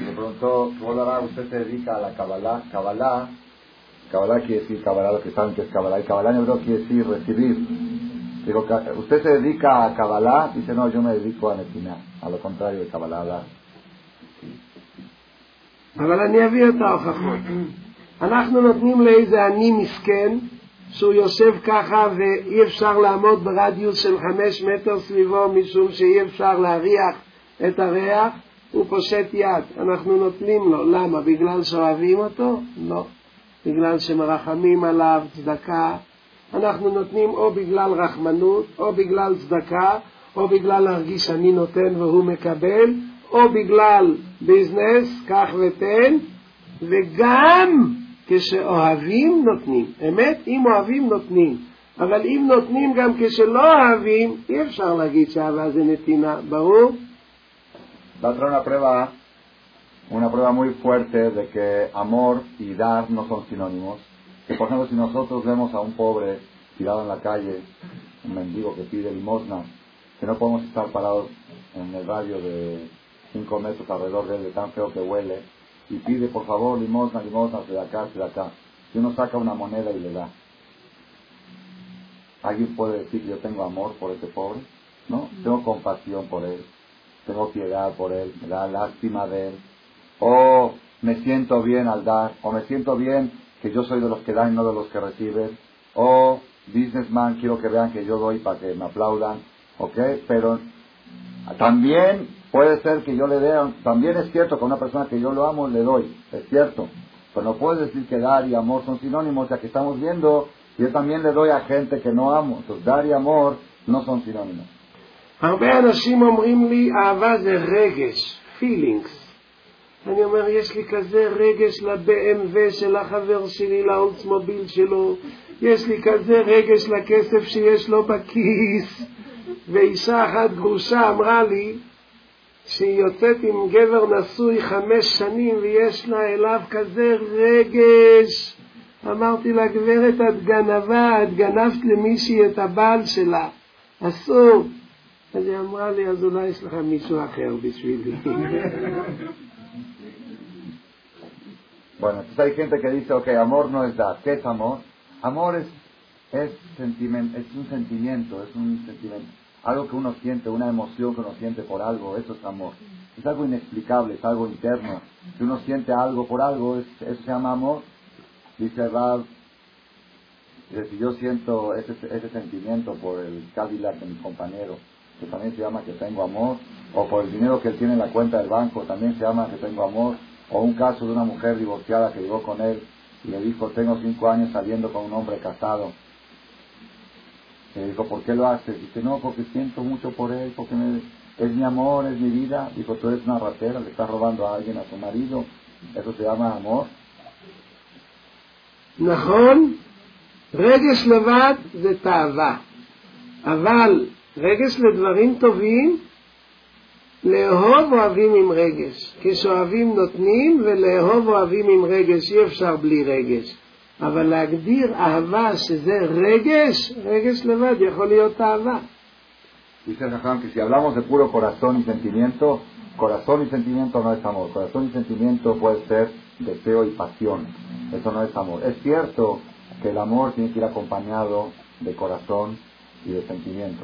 le preguntó, ¿Hola, usted se dedica a la Kabbalah? Kabbalah, Kabbalah quiere decir Kabbalah, lo que saben que es Kabbalah, y Kabbalah en hebreo quiere decir recibir. Digo, "Ka- ¿usted se dedica a Kabbalah? Dice, no, yo me dedico a Netina, a lo contrario de Kabbalah. dar". אבל אני אביא את. אנחנו נותנים לאיזה עני מסכן, שהוא יושב ככה ואי אפשר לעמוד ברדיוס של חמש מטר סביבו משום שאי אפשר להריח את הריח, הוא פושט יד. אנחנו נותנים לו. למה? בגלל שאוהבים אותו? לא. בגלל שמרחמים עליו, צדקה. אנחנו נותנים או בגלל רחמנות, או בגלל צדקה, או בגלל להרגיש שאני נותן והוא מקבל, או בגלל ביזנס, קח ותן, וגם כשאוהבים נותנים. אמת? אם אוהבים נותנים. אבל אם נותנים גם כשלא אוהבים, אי אפשר להגיד שאהבה זה נתינה, ברור? Va a traer una prueba, una prueba muy fuerte de que amor y dar no son sinónimos. Que por ejemplo si nosotros vemos a un pobre tirado en la calle, un mendigo que pide limosna, que no podemos estar parados en el radio de 5 metros alrededor de él, de tan feo que huele, y pide por favor limosna, limosna, de acá, de acá. Y uno saca una moneda y le da. ¿Alguien puede decir que yo tengo amor por ese pobre? ¿No? Tengo compasión por él tengo piedad por él, me da lástima de él, o me siento bien al dar, o me siento bien que yo soy de los que dan y no de los que reciben, o businessman, quiero que vean que yo doy para que me aplaudan, ¿ok? Pero también puede ser que yo le dé, también es cierto que a una persona que yo lo amo le doy, es cierto, pero no puedes decir que dar y amor son sinónimos, ya que estamos viendo, yo también le doy a gente que no amo, entonces dar y amor no son sinónimos. הרבה אנשים אומרים לי, אהבה זה רגש, פילינגס. אני אומר, יש לי כזה רגש ל-BMW של החבר שלי, לאולצמוביל שלו, יש לי כזה רגש לכסף שיש לו בכיס. ואישה אחת גרושה אמרה לי שהיא יוצאת עם גבר נשוי חמש שנים ויש לה אליו כזה רגש. אמרתי לה, גברת, את גנבה, את גנבת למישהי את הבעל שלה. אסור. אז היא אמרה לי, אז אולי יש לך מישהו אחר בשבילי. Bueno, entonces hay gente que dice, ok, amor no es dar. ¿Qué es amor? Amor es, es, sentiment, es un sentimiento, es un sentimiento. Algo que uno siente, una emoción que uno siente por algo, eso es amor. Es algo inexplicable, es algo interno. Si uno siente algo por algo, eso se llama amor. Dice Rab, si yo siento ese, ese sentimiento por el Cadillac de mi compañero, que también se llama que tengo amor, o por el dinero que él tiene en la cuenta del banco, también se llama que tengo amor, o un caso de una mujer divorciada que llegó con él y le dijo, tengo cinco años saliendo con un hombre casado. Le dijo, ¿por qué lo haces? Dice, no, porque siento mucho por él, porque es mi amor, es mi vida. Dijo, tú eres una ratera, le estás robando a alguien, a tu marido. Eso se llama amor. נכון, רגש לבד זה תאווה, אבל רגש לדברים טובים לאהוב אוהבים עם רגש. כשאוהבים נותנים ולאהוב אוהבים עם רגש, אי אפשר בלי רגש. אבל להגדיר אהבה שזה רגש, רגש לבד יכול להיות אהבה. Dice Jajam que si hablamos de puro corazón y sentimiento, corazón y sentimiento no es amor. Corazón y sentimiento puede ser deseo y pasión. Eso no es amor. Es cierto que el amor tiene que ir acompañado de corazón y de sentimiento.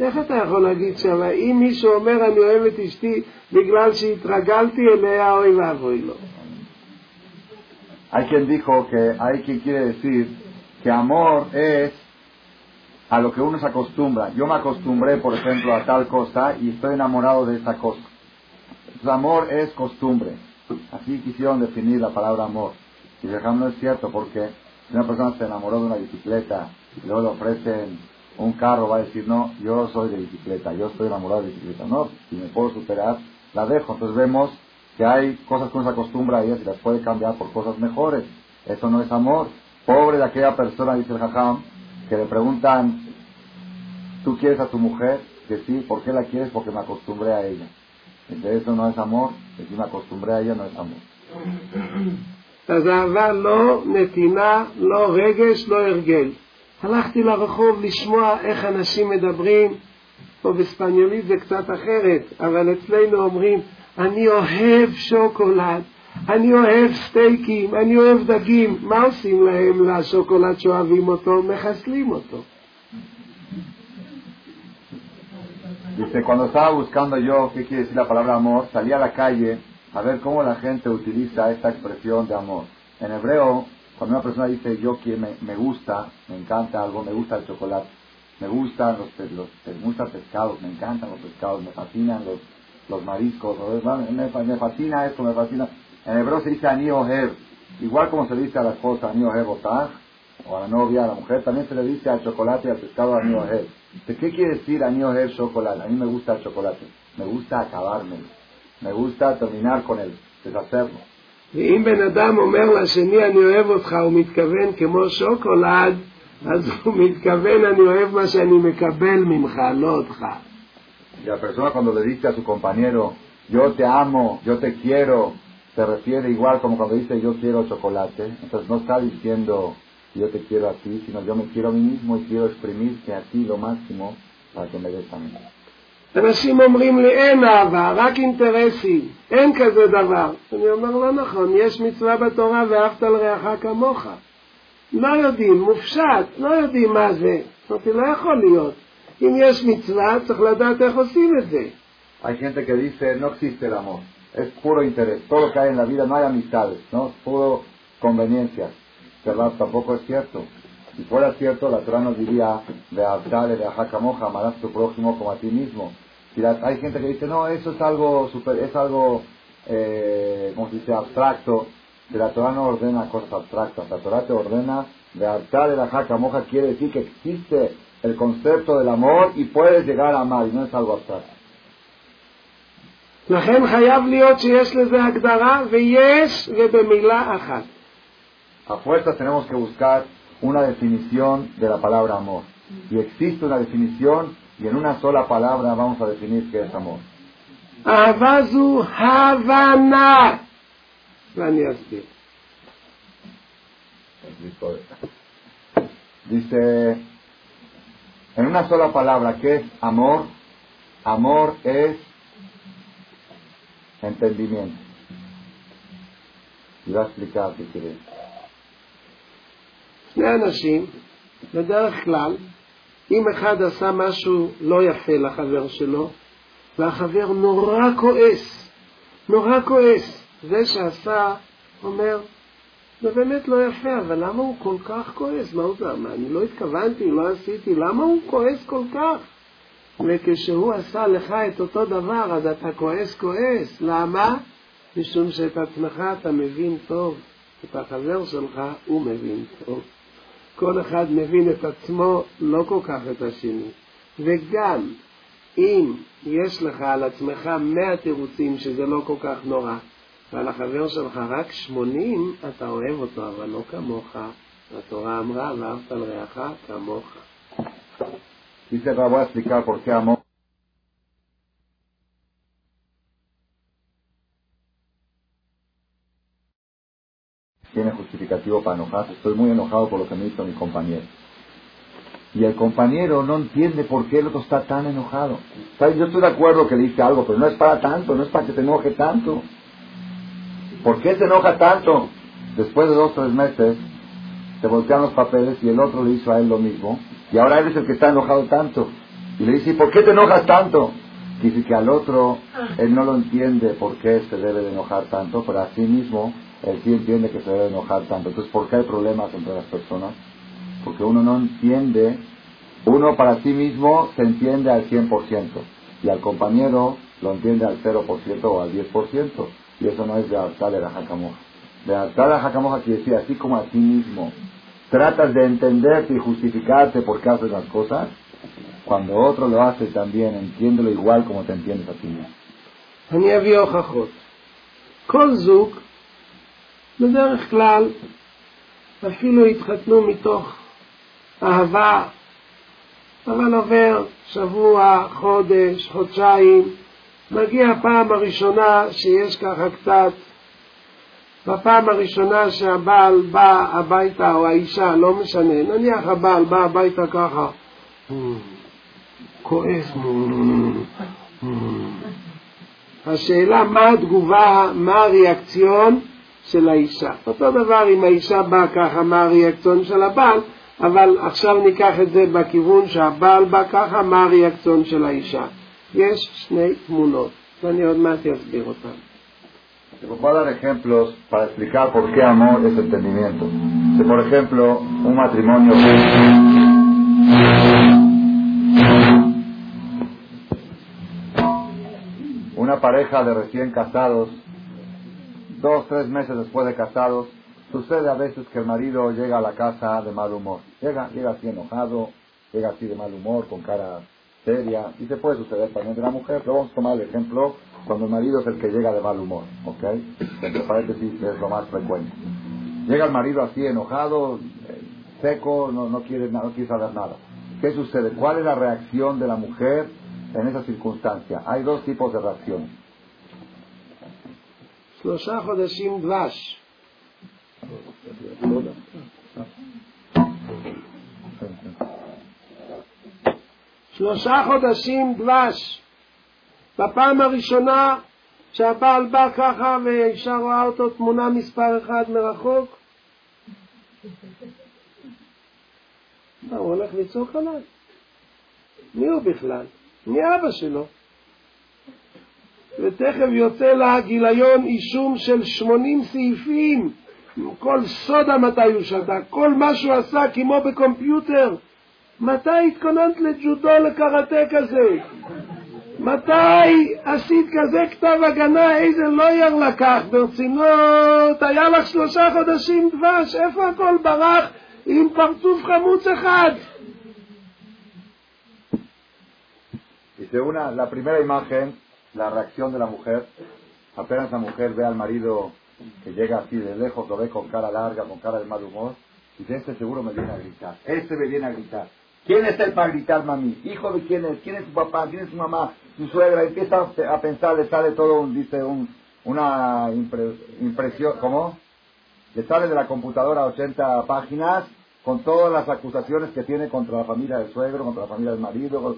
איך אתה יכול להגיד שם, אם מישהו אומר אני אוהב את אשתי בגלל שהתרגלתי אליה, אוי ואבוי לו. Hay quien dijo que hay quien quiere decir que amor es a lo que uno se acostumbra. Yo me acostumbré, por ejemplo, a tal cosa y estoy enamorado de esa cosa. Entonces, amor es costumbre. Así quisieron definir la palabra amor. Y dejamos no es cierto porque si una persona se enamoró de una bicicleta y luego le ofrecen un carro, va a decir, no, yo soy de bicicleta, yo estoy enamorado de bicicleta. No, si me puedo superar, la dejo. Entonces vemos que hay cosas que uno se acostumbra a ellas y las puede cambiar por cosas mejores. Eso no es amor. Pobre de aquella persona, dice el jajam, que le preguntan, ¿tú quieres a tu mujer? Que sí, ¿por qué la quieres? Porque me acostumbré a ella. Dice, eso no es amor, que si me acostumbré a ella no es amor. הלכתי לרחוב לשמוע איך אנשים מדברים, פה בספניולית זה קצת אחרת, אבל אצלנו אומרים, אני אוהב שוקולד, אני אוהב סטייקים, אני אוהב דגים. מה עושים להם לשוקולד שאוהבים אותו? מחסלים אותו. Dice, cuando estaba buscando yo qué quiere decir la palabra amor, salí a la calle a ver cómo la gente utiliza esta expresión de amor. En hebreo, cuando una persona dice yo que me, me gusta, me encanta algo, me gusta el chocolate, me gustan los, los, me gustan pescados, me encantan los pescados, me fascinan los, los mariscos, me, me fascina esto, me fascina. En hebreo se dice ani oher, igual como se dice a la esposa ani oher botaj, o a la novia, a la mujer, también se le dice al chocolate y al pescado ani oher. ¿De ¿Qué quiere decir ani oher chocolate? A mí me gusta el chocolate, me gusta acabarme, me gusta terminar con él, deshacerlo. ואם בן אדם אומר לשני אני אוהב אותך, הוא מתכוון כמו שוקולד, אז הוא מתכוון אני אוהב מה שאני מקבל ממך, לא אותך. Y la persona cuando le dice a su compañero, yo te amo, yo te quiero, se refiere igual como cuando dice yo quiero chocolate. Entonces no está diciendo yo te quiero a ti, sino yo me quiero a mí mismo y quiero exprimirte a ti lo máximo para que me des a mí. אנשים אומרים לי אין אהבה, רק אינטרסים, אין כזה דבר. אני אומר לא נכון, יש מצווה בתורה ואהבת לרעך כמוך. לא יודעים, מופשט, לא יודעים מה זה. אמרתי, לא יכול להיות. אם יש מצווה, צריך לדעת איך עושים את זה. Hay gente que dice no existe el amor, es puro interés. Todo lo que hay en la vida no hay amistades, ¿no? Es puro conveniencia. ¿Verdad? Tampoco es cierto. Si fuera cierto, la Torah nos diría, de Abdale, de Ajacamoja, amarás a tu prójimo como a ti mismo. Si la- hay gente que dice, no, eso es algo, super, es algo, eh, como se dice, abstracto. Que la Torah no ordena cosas abstractas. La Torah te ordena, de Abdale, de Ajacamoja, quiere decir que existe el concepto del amor y puedes llegar a amar, y no es algo abstracto. לכן חייב להיות שיש לזה הגדרה, ויש, ובמילה אחת. A fuerzas tenemos que buscar una definición de la palabra amor. Y existe una definición y en una sola palabra vamos a definir qué es amor. Avazu Havana. Dice, en una sola palabra, ¿qué es amor? Amor es entendimiento. Y va a explicar qué quiere decir. שני אנשים, בדרך כלל, אם אחד עשה משהו לא יפה לחבר שלו, והחבר נורא כועס, נורא כועס, זה שעשה אומר, זה באמת לא יפה, אבל למה הוא כל כך כועס? מה הוא? מה, אני לא התכוונתי, לא עשיתי, למה הוא כועס כל כך? וכשהוא עשה לך את אותו דבר, אז אתה כועס כועס. למה? משום שאת עצמך אתה מבין טוב, את החבר שלך הוא מבין טוב. כל אחד מבין את עצמו, לא כל כך את השני. וגם אם יש לך על עצמך מאה תירוצים שזה לא כל כך נורא, ועל החבר שלך רק שמונים, אתה אוהב אותו, אבל לא כמוך. התורה אמרה, ואהבת כמוך. Por qué amor. Para enojarse. Estoy muy enojado por lo que me hizo mi compañero. Y el compañero no entiende por qué el otro está tan enojado. ¿Sabes? Yo estoy de acuerdo que le hice algo, pero no es para tanto, no es para que te enoje tanto. ¿Por qué se enoja tanto? Después de dos o tres meses, se voltean los papeles y el otro le hizo a él lo mismo. Y ahora él es el que está enojado tanto. Y le dice, ¿y por qué te enojas tanto? Dice que al otro, él no lo entiende por qué se debe de enojar tanto, pero a sí mismo, él sí entiende que se debe de enojar tanto. Entonces, ¿por qué hay problemas entre las personas? Porque uno no entiende, uno para sí mismo se entiende al 100%, y al compañero lo entiende al 0% o al 10%. Y eso no es de altar de la jacamoja. De de la jacamoja quiere decir así como a ti mismo. Tratas de entenderte y justificarte por qué haces las cosas. Cuando otro lo hace también, entiéndelo igual como te entiendes a ti mismo. בדרך כלל, אפילו התחתנו מתוך אהבה, אבל עובר שבוע, חודש, חודשיים, מגיע הפעם הראשונה שיש ככה קצת, בפעם הראשונה שהבעל בא הביתה, או האישה, לא משנה, נניח הבעל בא הביתה ככה, כועס, *laughs* השאלה מה התגובה, מה הריאקציון של האישה. אותו דבר אם האישה באה ככה, מה הריאקציון של הבעל, אבל עכשיו ניקח את זה בכיוון שהבעל בא ככה, מה הריאקציון של האישה. יש שני תמונות, ואני עוד מעט אסביר אותן. Se voy a dar ejemplos para explicar por qué amor es entendimiento. Si, por ejemplo, un matrimonio. Una pareja de recién casados, dos, tres meses después de casados, sucede a veces que el marido llega a la casa de mal humor. Llega, llega así enojado, llega así de mal humor, con cara seria, y se puede suceder también de la mujer, pero vamos a tomar el ejemplo cuando el marido es el que llega de mal humor, ¿ok? Entre paréntesis es lo más frecuente. Llega el marido así enojado, seco, no, no, quiere, no quiere saber nada. ¿Qué sucede? ¿Cuál es la reacción de la mujer en esa circunstancia? Hay dos tipos de reacciones. שלושה חודשים דבש. שלושה חודשים דבש. בפעם הראשונה שהבעל בא ככה והאישה רואה אותו תמונה מספר אחד מרחוק, הוא הולך לצעוק עליי? מי הוא בכלל? מי אבא שלו? ותכף יוצא לה גיליון אישום של 80 סעיפים, כל סודה מתי הוא שתה, כל מה שהוא עשה כמו בקומפיוטר. מתי התכוננת לג'ודו לקראטה כזה? מתי עשית כזה כתב הגנה, איזה לויר לקח ברצינות, היה לך שלושה חודשים דבש, איפה הכל ברח עם פרצוף חמוץ אחד? Dice una, la primera imagen, la reacción de la mujer, apenas la mujer ve al marido que llega así de lejos, lo ve con cara larga, con cara de mal humor, dice, este seguro me viene a gritar, este me viene a gritar. ¿Quién es él para gritar mami? ¿Hijo de quién es? ¿Quién es su papá? ¿Quién es su mamá? ¿Su suegra? Empieza a pensar, le sale todo, un, dice, un, una impresión, ¿cómo? Le sale de la computadora 80 páginas con todas las acusaciones que tiene contra la familia del suegro, contra la familia del marido.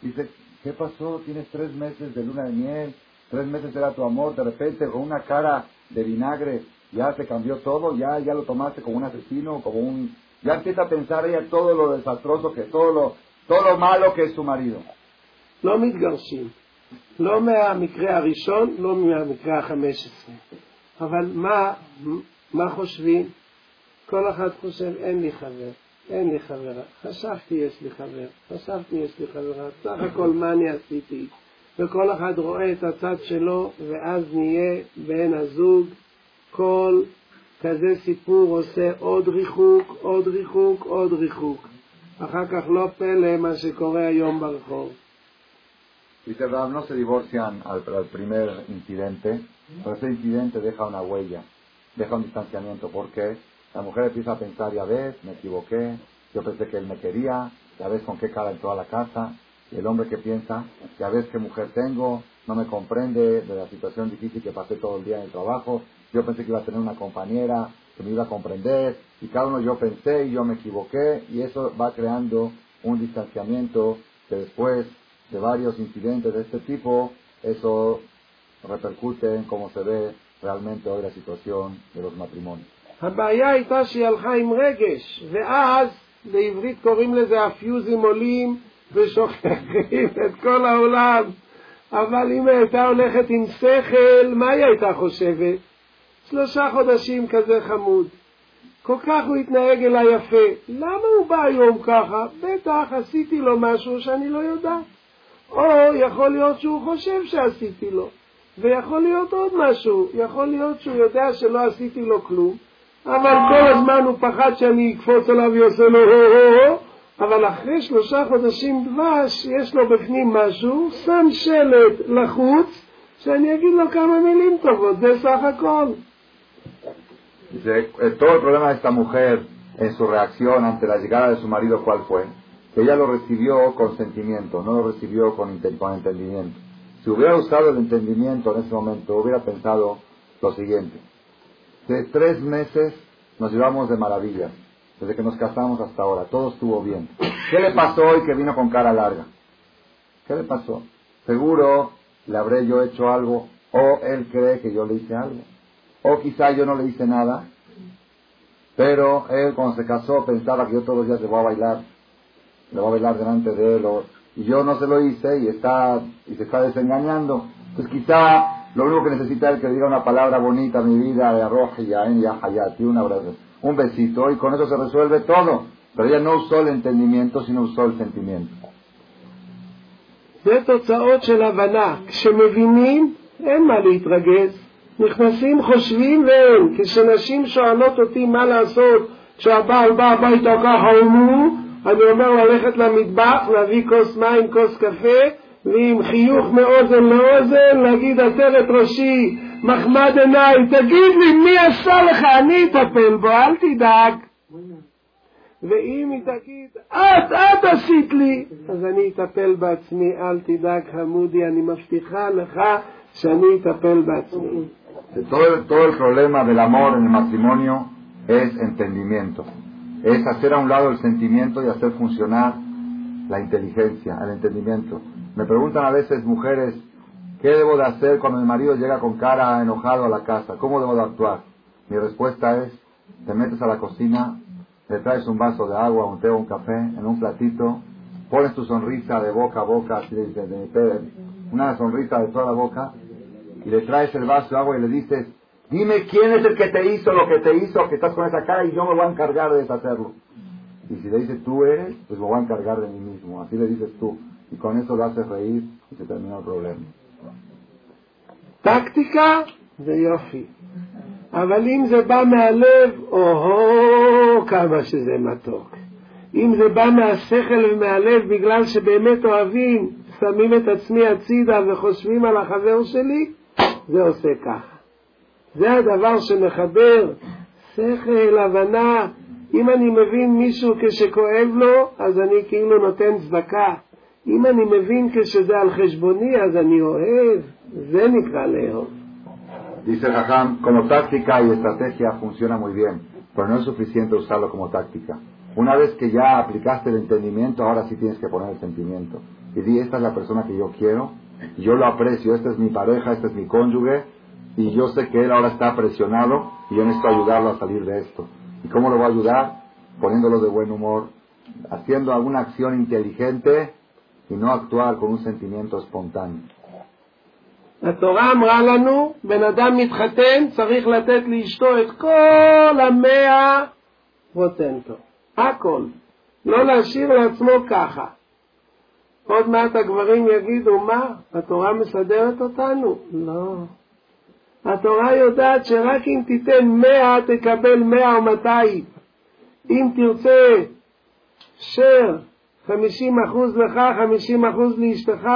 Dice, ¿qué pasó? Tienes tres meses de luna de miel, tres meses era tu amor, de repente con una cara de vinagre ya se cambió todo, ya, ya lo tomaste como un asesino, como un... Ya empieza a pensar ella todo lo desastroso que, todo lo, todo lo malo que es su marido. לא מתגרשים, לא מהמקרה הראשון, לא מהמקרה החמש עשרה. אבל מה, מה חושבים? כל אחד חושב, אין לי חבר, אין לי חברה. חשבתי יש לי חבר, חשבתי יש לי חברה, סך הכל מה אני עשיתי? וכל אחד רואה את הצד שלו, ואז נהיה בן הזוג כל כזה סיפור עושה עוד ריחוק, עוד ריחוק, עוד ריחוק. אחר כך לא פלא מה שקורה היום ברחוב. Dice Ram, no se divorcian al, al, primer incidente, pero ese incidente deja una huella, deja un distanciamiento, porque la mujer empieza a pensar, ya ves, me equivoqué, yo pensé que él me quería, ya ves con qué cara entró a la casa, y el hombre que piensa, ya ves qué mujer tengo, no me comprende de la situación difícil que pasé todo el día en el trabajo, yo pensé que iba a tener una compañera que me iba a comprender, y cada uno yo pensé y yo me equivoqué, y eso va creando un distanciamiento que después de varios incidentes de este tipo, eso repercute en cómo se ve realmente hoy la situación de los matrimonios. הבעיה הייתה שהיא הלכה עם רגש, ואז בעברית קוראים לזה הפיוזים עולים ושוכחים *laughs* את כל העולם. אבל אם הייתה הולכת עם שכל, מה היא הייתה חושבת? שלושה חודשים כזה חמוד. כל כך הוא התנהג אליי יפה. למה הוא בא היום ככה? בטח עשיתי לו משהו שאני לא יודעת. או יכול להיות שהוא חושב שעשיתי לו. ויכול להיות עוד משהו, יכול להיות שהוא יודע שלא עשיתי לו כלום, אבל כל הזמן הוא פחד שאני אקפוץ עליו ויעשה לו הו-הו-הו, אבל אחרי שלושה חודשים דבש, יש לו בפנים משהו, שם שלט לחוץ, שאני אגיד לו כמה מילים טובות, זה סך הכל. Dice, todo el problema de esta mujer en su reacción ante la llegada de su marido, ¿cuál fue? Que ella lo recibió con sentimiento, no lo recibió con, con entendimiento. Si hubiera usado el entendimiento en ese momento, hubiera pensado lo siguiente. De tres meses nos llevamos de maravilla, desde que nos casamos hasta ahora, todo estuvo bien. ¿Qué le pasó hoy que vino con cara larga? ¿Qué le pasó? Seguro le habré yo hecho algo, o él cree que yo le hice algo, o quizá yo no le hice nada, pero él cuando se casó pensaba que yo todos los días le voy a bailar, le voy a bailar delante de él, y yo no se lo hice y está y se está desengañando. Entonces quizá lo único que necesita es que diga una palabra bonita a mi vida de arroz y hayati, un abrazo, un besito y con eso se resuelve todo. Pero ella no usó el entendimiento, sino usó el sentimiento. זה תוצאות של הבנה. כשמבינים, אין מה להתרגז. נכנסים, חושבים ואין. כשנשים שואלות אותי מה לעשות כשהבעל בא הביתה ככה ומו, אני אומר ללכת למטבח, להביא כוס מים, כוס קפה, ועם חיוך מאוזן לאוזן להגיד עטרת ראשי, מחמד עיניי, תגיד לי מי עשה לך, אני אטפל בו, אל תדאג. ואם היא תגיד, את, את עשית לי, אז אני אטפל בעצמי, אל תדאג חמודי, אני מבטיחה לך שאני אטפל בעצמי. Es entendimiento. Es hacer a un lado el sentimiento y hacer funcionar la inteligencia, el entendimiento. Me preguntan a veces mujeres, ¿qué debo de hacer cuando mi marido llega con cara enojado a la casa? ¿Cómo debo de actuar? Mi respuesta es, te metes a la cocina, le traes un vaso de agua, un té o un café en un platito, pones tu sonrisa de boca a boca, así una sonrisa de toda la boca, y le traes el vaso de agua y le dices, dime quién es el que te hizo lo que te hizo, que estás con esa cara y yo me voy a encargar de deshacerlo. Y si le dices tú eres, pues me voy a encargar de mí mismo. Así le dices tú. Y con eso lo haces reír y se termina el problema. טקטיקה זה יופי. אבל אם זה בא מהלב, או-הו, כמה שזה מתוק. אם זה בא מהשכל ומהלב בגלל שבאמת אוהבים, שמים את עצמי הצידה וחושבים על החבר שלי, זה עושה ככה. זה הדבר שמחבר שכל, הבנה, אם אני מבין מישהו כשכואב לו, אז אני כאילו נותן צדקה. אם אני מבין כשזה על חשבוני, אז אני אוהב. זה נקרא לאהוב. Dice Jajam, como táctica y estrategia funciona muy bien, pero no es suficiente usarlo como táctica. Una vez que ya aplicaste el entendimiento, ahora sí tienes que poner el sentimiento. Y di, esta es la persona que yo quiero, yo lo aprecio, esta es mi pareja, este es mi cónyuge, y yo sé que él ahora está presionado y yo necesito ayudarlo a salir de esto. ¿Y cómo lo voy a ayudar? Poniéndolo de buen humor, haciendo alguna acción inteligente y no actuar con un sentimiento espontáneo. התורה אמרה לנו, בן אדם מתחתן, צריך לתת לאשתו את כל המאה פרוטנטו. הכל. לא להשאיר לעצמו ככה. עוד מעט הגברים יגידו, מה, התורה מסדרת אותנו? לא. התורה יודעת שרק אם תיתן מאה תקבל מאה או מאתיים. אם תרצה שר חמישים אחוז לך, חמישים אחוז לאשתך,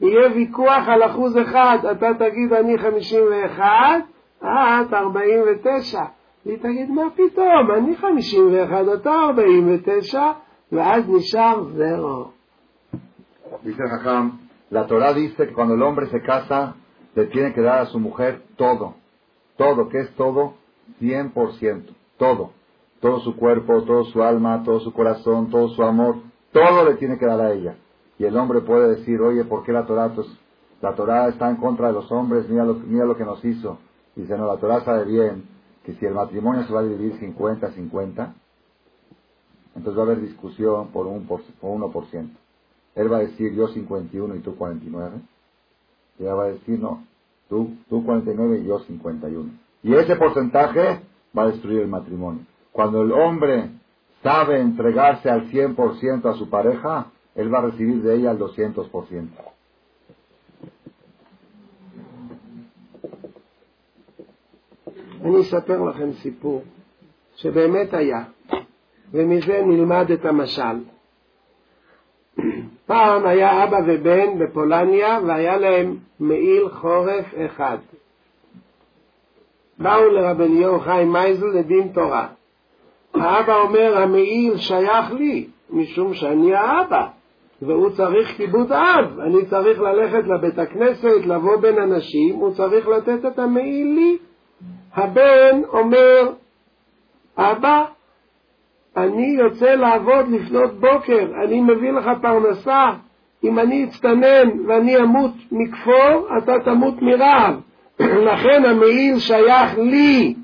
יהיה ויכוח על אחוז אחד, אתה תגיד אני חמישים ואחד, את ארבעים ותשע. והיא תגיד מה פתאום, אני חמישים ואחד, אתה ארבעים ותשע, ואז נשאר זרו. Dice Jajam, la Torah dice que cuando el hombre se casa, le tiene que dar a su mujer todo. Todo, ¿qué es todo? 100%. Todo. Todo su cuerpo, todo su alma, todo su corazón, todo su amor. Todo le tiene que dar a ella. Y el hombre puede decir, oye, ¿por qué la Torah, pues, la Torah está en contra de los hombres? Mira lo, lo que nos hizo. Dice, no, la Torah sabe bien que si el matrimonio se va a dividir 50-50, entonces va a haber discusión por, un por, por 1%. Él va a decir, yo 51 y tú 49. Y ella va a decir, no, tú, tú 49 y yo 51. Y ese porcentaje va a destruir el matrimonio. Cuando el hombre sabe entregarse al 100% a su pareja, él va a recibir de ella el 200%. אני אספר לכם סיפור שבאמת היה, ומזה נלמד את המשל. פעם היה אבא ובן בפולניה והיה להם מעיל חורף אחד. באו לרב אליהו חיים מייזל לדין תורה. האבא אומר, המעיל שייך לי, משום שאני האבא, והוא צריך כיבוד אב. אני צריך ללכת לבית הכנסת, לבוא בין אנשים, הוא צריך לתת את המעיל לי. הבן אומר, אבא, אני יוצא לעבוד לפנות בוקר, אני מביא לך פרנסה, אם אני אצטנן ואני אמות מכפור, אתה תמות מרעב. *clears throat* לכן המעיל שייך לי.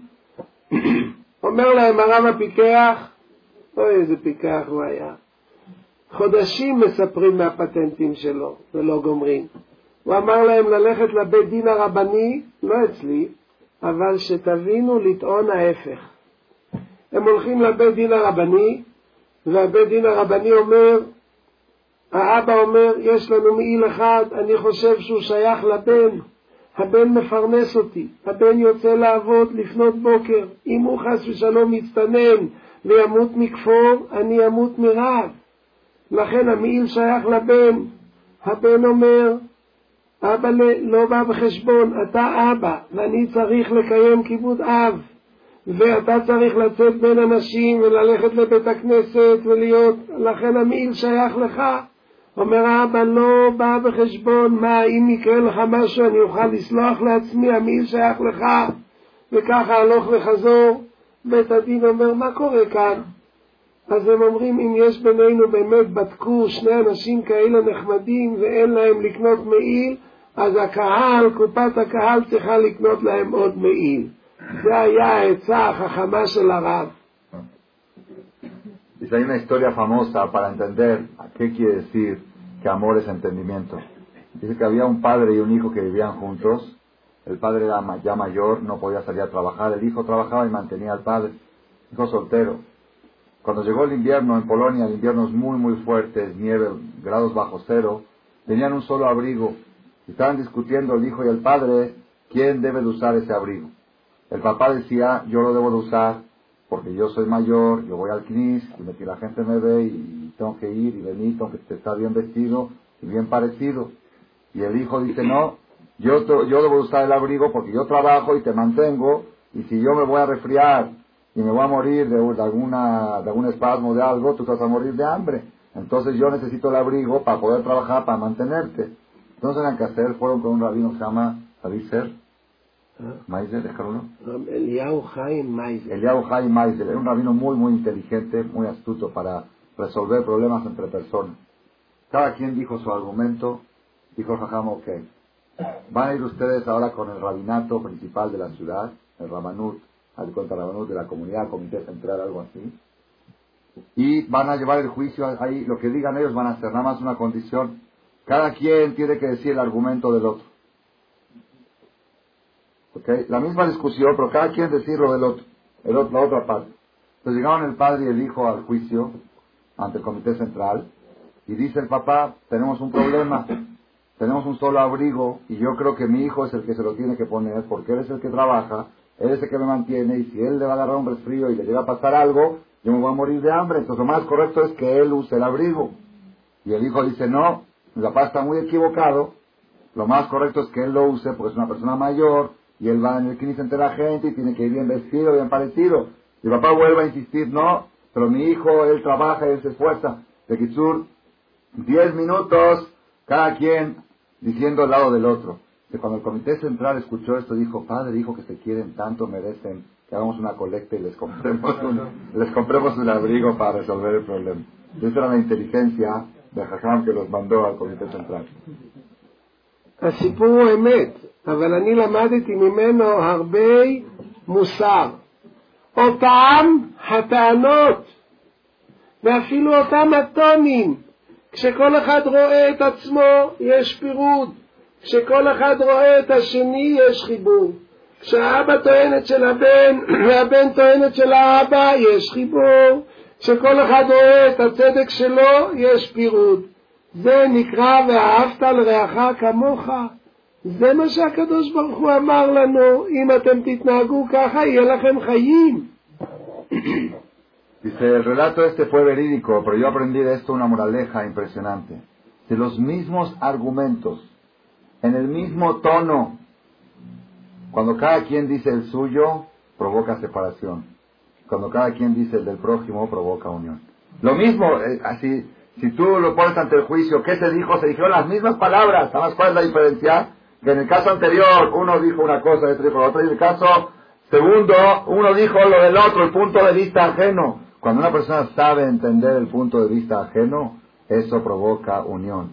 *clears throat* אומר להם הרב הפיקח, אוי איזה פיקח הוא היה. חודשים מספרים מהפטנטים שלו ולא גומרים. הוא אמר להם ללכת לבית דין הרבני, לא אצלי, אבל שתבינו לטעון ההפך. הם הולכים לבית דין הרבני, והבית דין הרבני אומר, האבא אומר, יש לנו מעיל אחד, אני חושב שהוא שייך לבן, הבן מפרנס אותי, הבן יוצא לעבוד לפנות בוקר, אם הוא חס ושלום יצטנן וימות מכפור, אני אמות מרעב. לכן המעיל שייך לבן. הבן אומר, אבא לא בא בחשבון, אתה אבא, ואני צריך לקיים כיבוד אב, ואתה צריך לצאת בין אנשים וללכת לבית הכנסת ולהיות, לכן המעיל שייך לך. אומר האבא, לא בא בחשבון, מה, אם יקרה לך משהו אני אוכל לסלוח לעצמי, המעיל שייך לך, וככה הלוך וחזור. בית הדין אומר, מה קורה כאן? אז הם אומרים, אם יש בינינו באמת בדקו שני אנשים כאלה נחמדים ואין להם לקנות מעיל, אז הקהל, קופת הקהל צריכה לקנות להם עוד מעיל. זה היה העצה החכמה של הרב. Dice, hay una historia famosa para entender qué quiere decir que amor es entendimiento. Dice que había un padre y un hijo que vivían juntos. El padre era ya mayor, no podía salir a trabajar. El hijo trabajaba y mantenía al padre. Hijo soltero. Cuando llegó el invierno en Polonia, el invierno es muy, muy fuerte, nieve, grados bajo cero, tenían un solo abrigo. Estaban discutiendo el hijo y el padre quién debe de usar ese abrigo. El papá decía, yo lo debo de usar porque yo soy mayor, yo voy al CNIS, y la gente me ve y tengo que ir y venir, tengo que estar bien vestido y bien parecido. Y el hijo dice, no, yo, yo debo usar el abrigo porque yo trabajo y te mantengo, y si yo me voy a resfriar y me voy a morir de, alguna, de algún espasmo, de algo, tú te vas a morir de hambre. Entonces yo necesito el abrigo para poder trabajar, para mantenerte. Entonces en hacer fueron con un rabino que se llama Ser. Maizel, déjalo. Eliyahu Chaim Maizel. Eliyahu Chaim Maizel. Era un rabino muy, muy inteligente, muy astuto para resolver problemas entre personas. Cada quien dijo su argumento. Dijo Jajam, ok. Van a ir ustedes ahora con el rabinato principal de la ciudad, el Ramanut, al cuenta Ramanut de la comunidad, comité central, algo así. Y van a llevar el juicio ahí, lo que digan ellos van a hacer, nada más una condición. Cada quien tiene que decir el argumento del otro. ¿Okay? La misma discusión, pero cada quien decir lo del otro, el otro, la otra parte. Entonces llegaron el padre y el hijo al juicio ante el comité central y dice el papá, tenemos un problema, tenemos un solo abrigo y yo creo que mi hijo es el que se lo tiene que poner porque él es el que trabaja, él es el que me mantiene y si él le va a agarrar un resfrío y le llega a pasar algo, yo me voy a morir de hambre. Entonces lo más correcto es que él use el abrigo. Y el hijo dice, no, mi papá está muy equivocado, lo más correcto es que él lo use porque es una persona mayor y él va en el knis entre la gente y tiene que ir bien vestido, bien parecido. Y papá vuelve a insistir, no, pero mi hijo, él trabaja, él se esfuerza. De Kitsur, diez minutos, cada quien diciendo al lado del otro. Y cuando el comité central escuchó esto, dijo, padre, hijo que se quieren tanto, merecen que hagamos una colecta y les compremos un, les compremos un abrigo para resolver el problema. esa era la inteligencia de Jajam que los mandó al comité central. הסיפור הוא אמת, אבל אני למדתי ממנו הרבה מוסר. אותם הטענות, ואפילו אותם הטונים, כשכל אחד רואה את עצמו יש פירוד, כשכל אחד רואה את השני יש חיבור. כשהאבא טוען את של הבן *clears throat* והבן טוען את של האבא יש חיבור, כשכל אחד רואה את הצדק שלו יש פירוד. זה נקרא ואהבת לרעך כמוך. זה מה שהקדוש ברוך הוא אמר לנו, אם אתם תתנהגו ככה יהיה לכם חיים. *clears throat* Dice, el relato este fue verídico, pero yo aprendí de esto una moraleja impresionante. De los mismos argumentos, en el mismo tono, cuando cada quien dice el suyo, provoca separación. Cuando cada quien dice el del prójimo, provoca unión. Lo mismo, eh, así, si tú lo pones ante el juicio, ¿qué se dijo? Se dijeron las mismas palabras. ¿Sabes cuál es la diferencia? Que en el caso anterior uno dijo una cosa otro dijo otra. Y en el caso segundo, uno dijo lo del otro, el punto de vista ajeno. Cuando una persona sabe entender el punto de vista ajeno, eso provoca unión.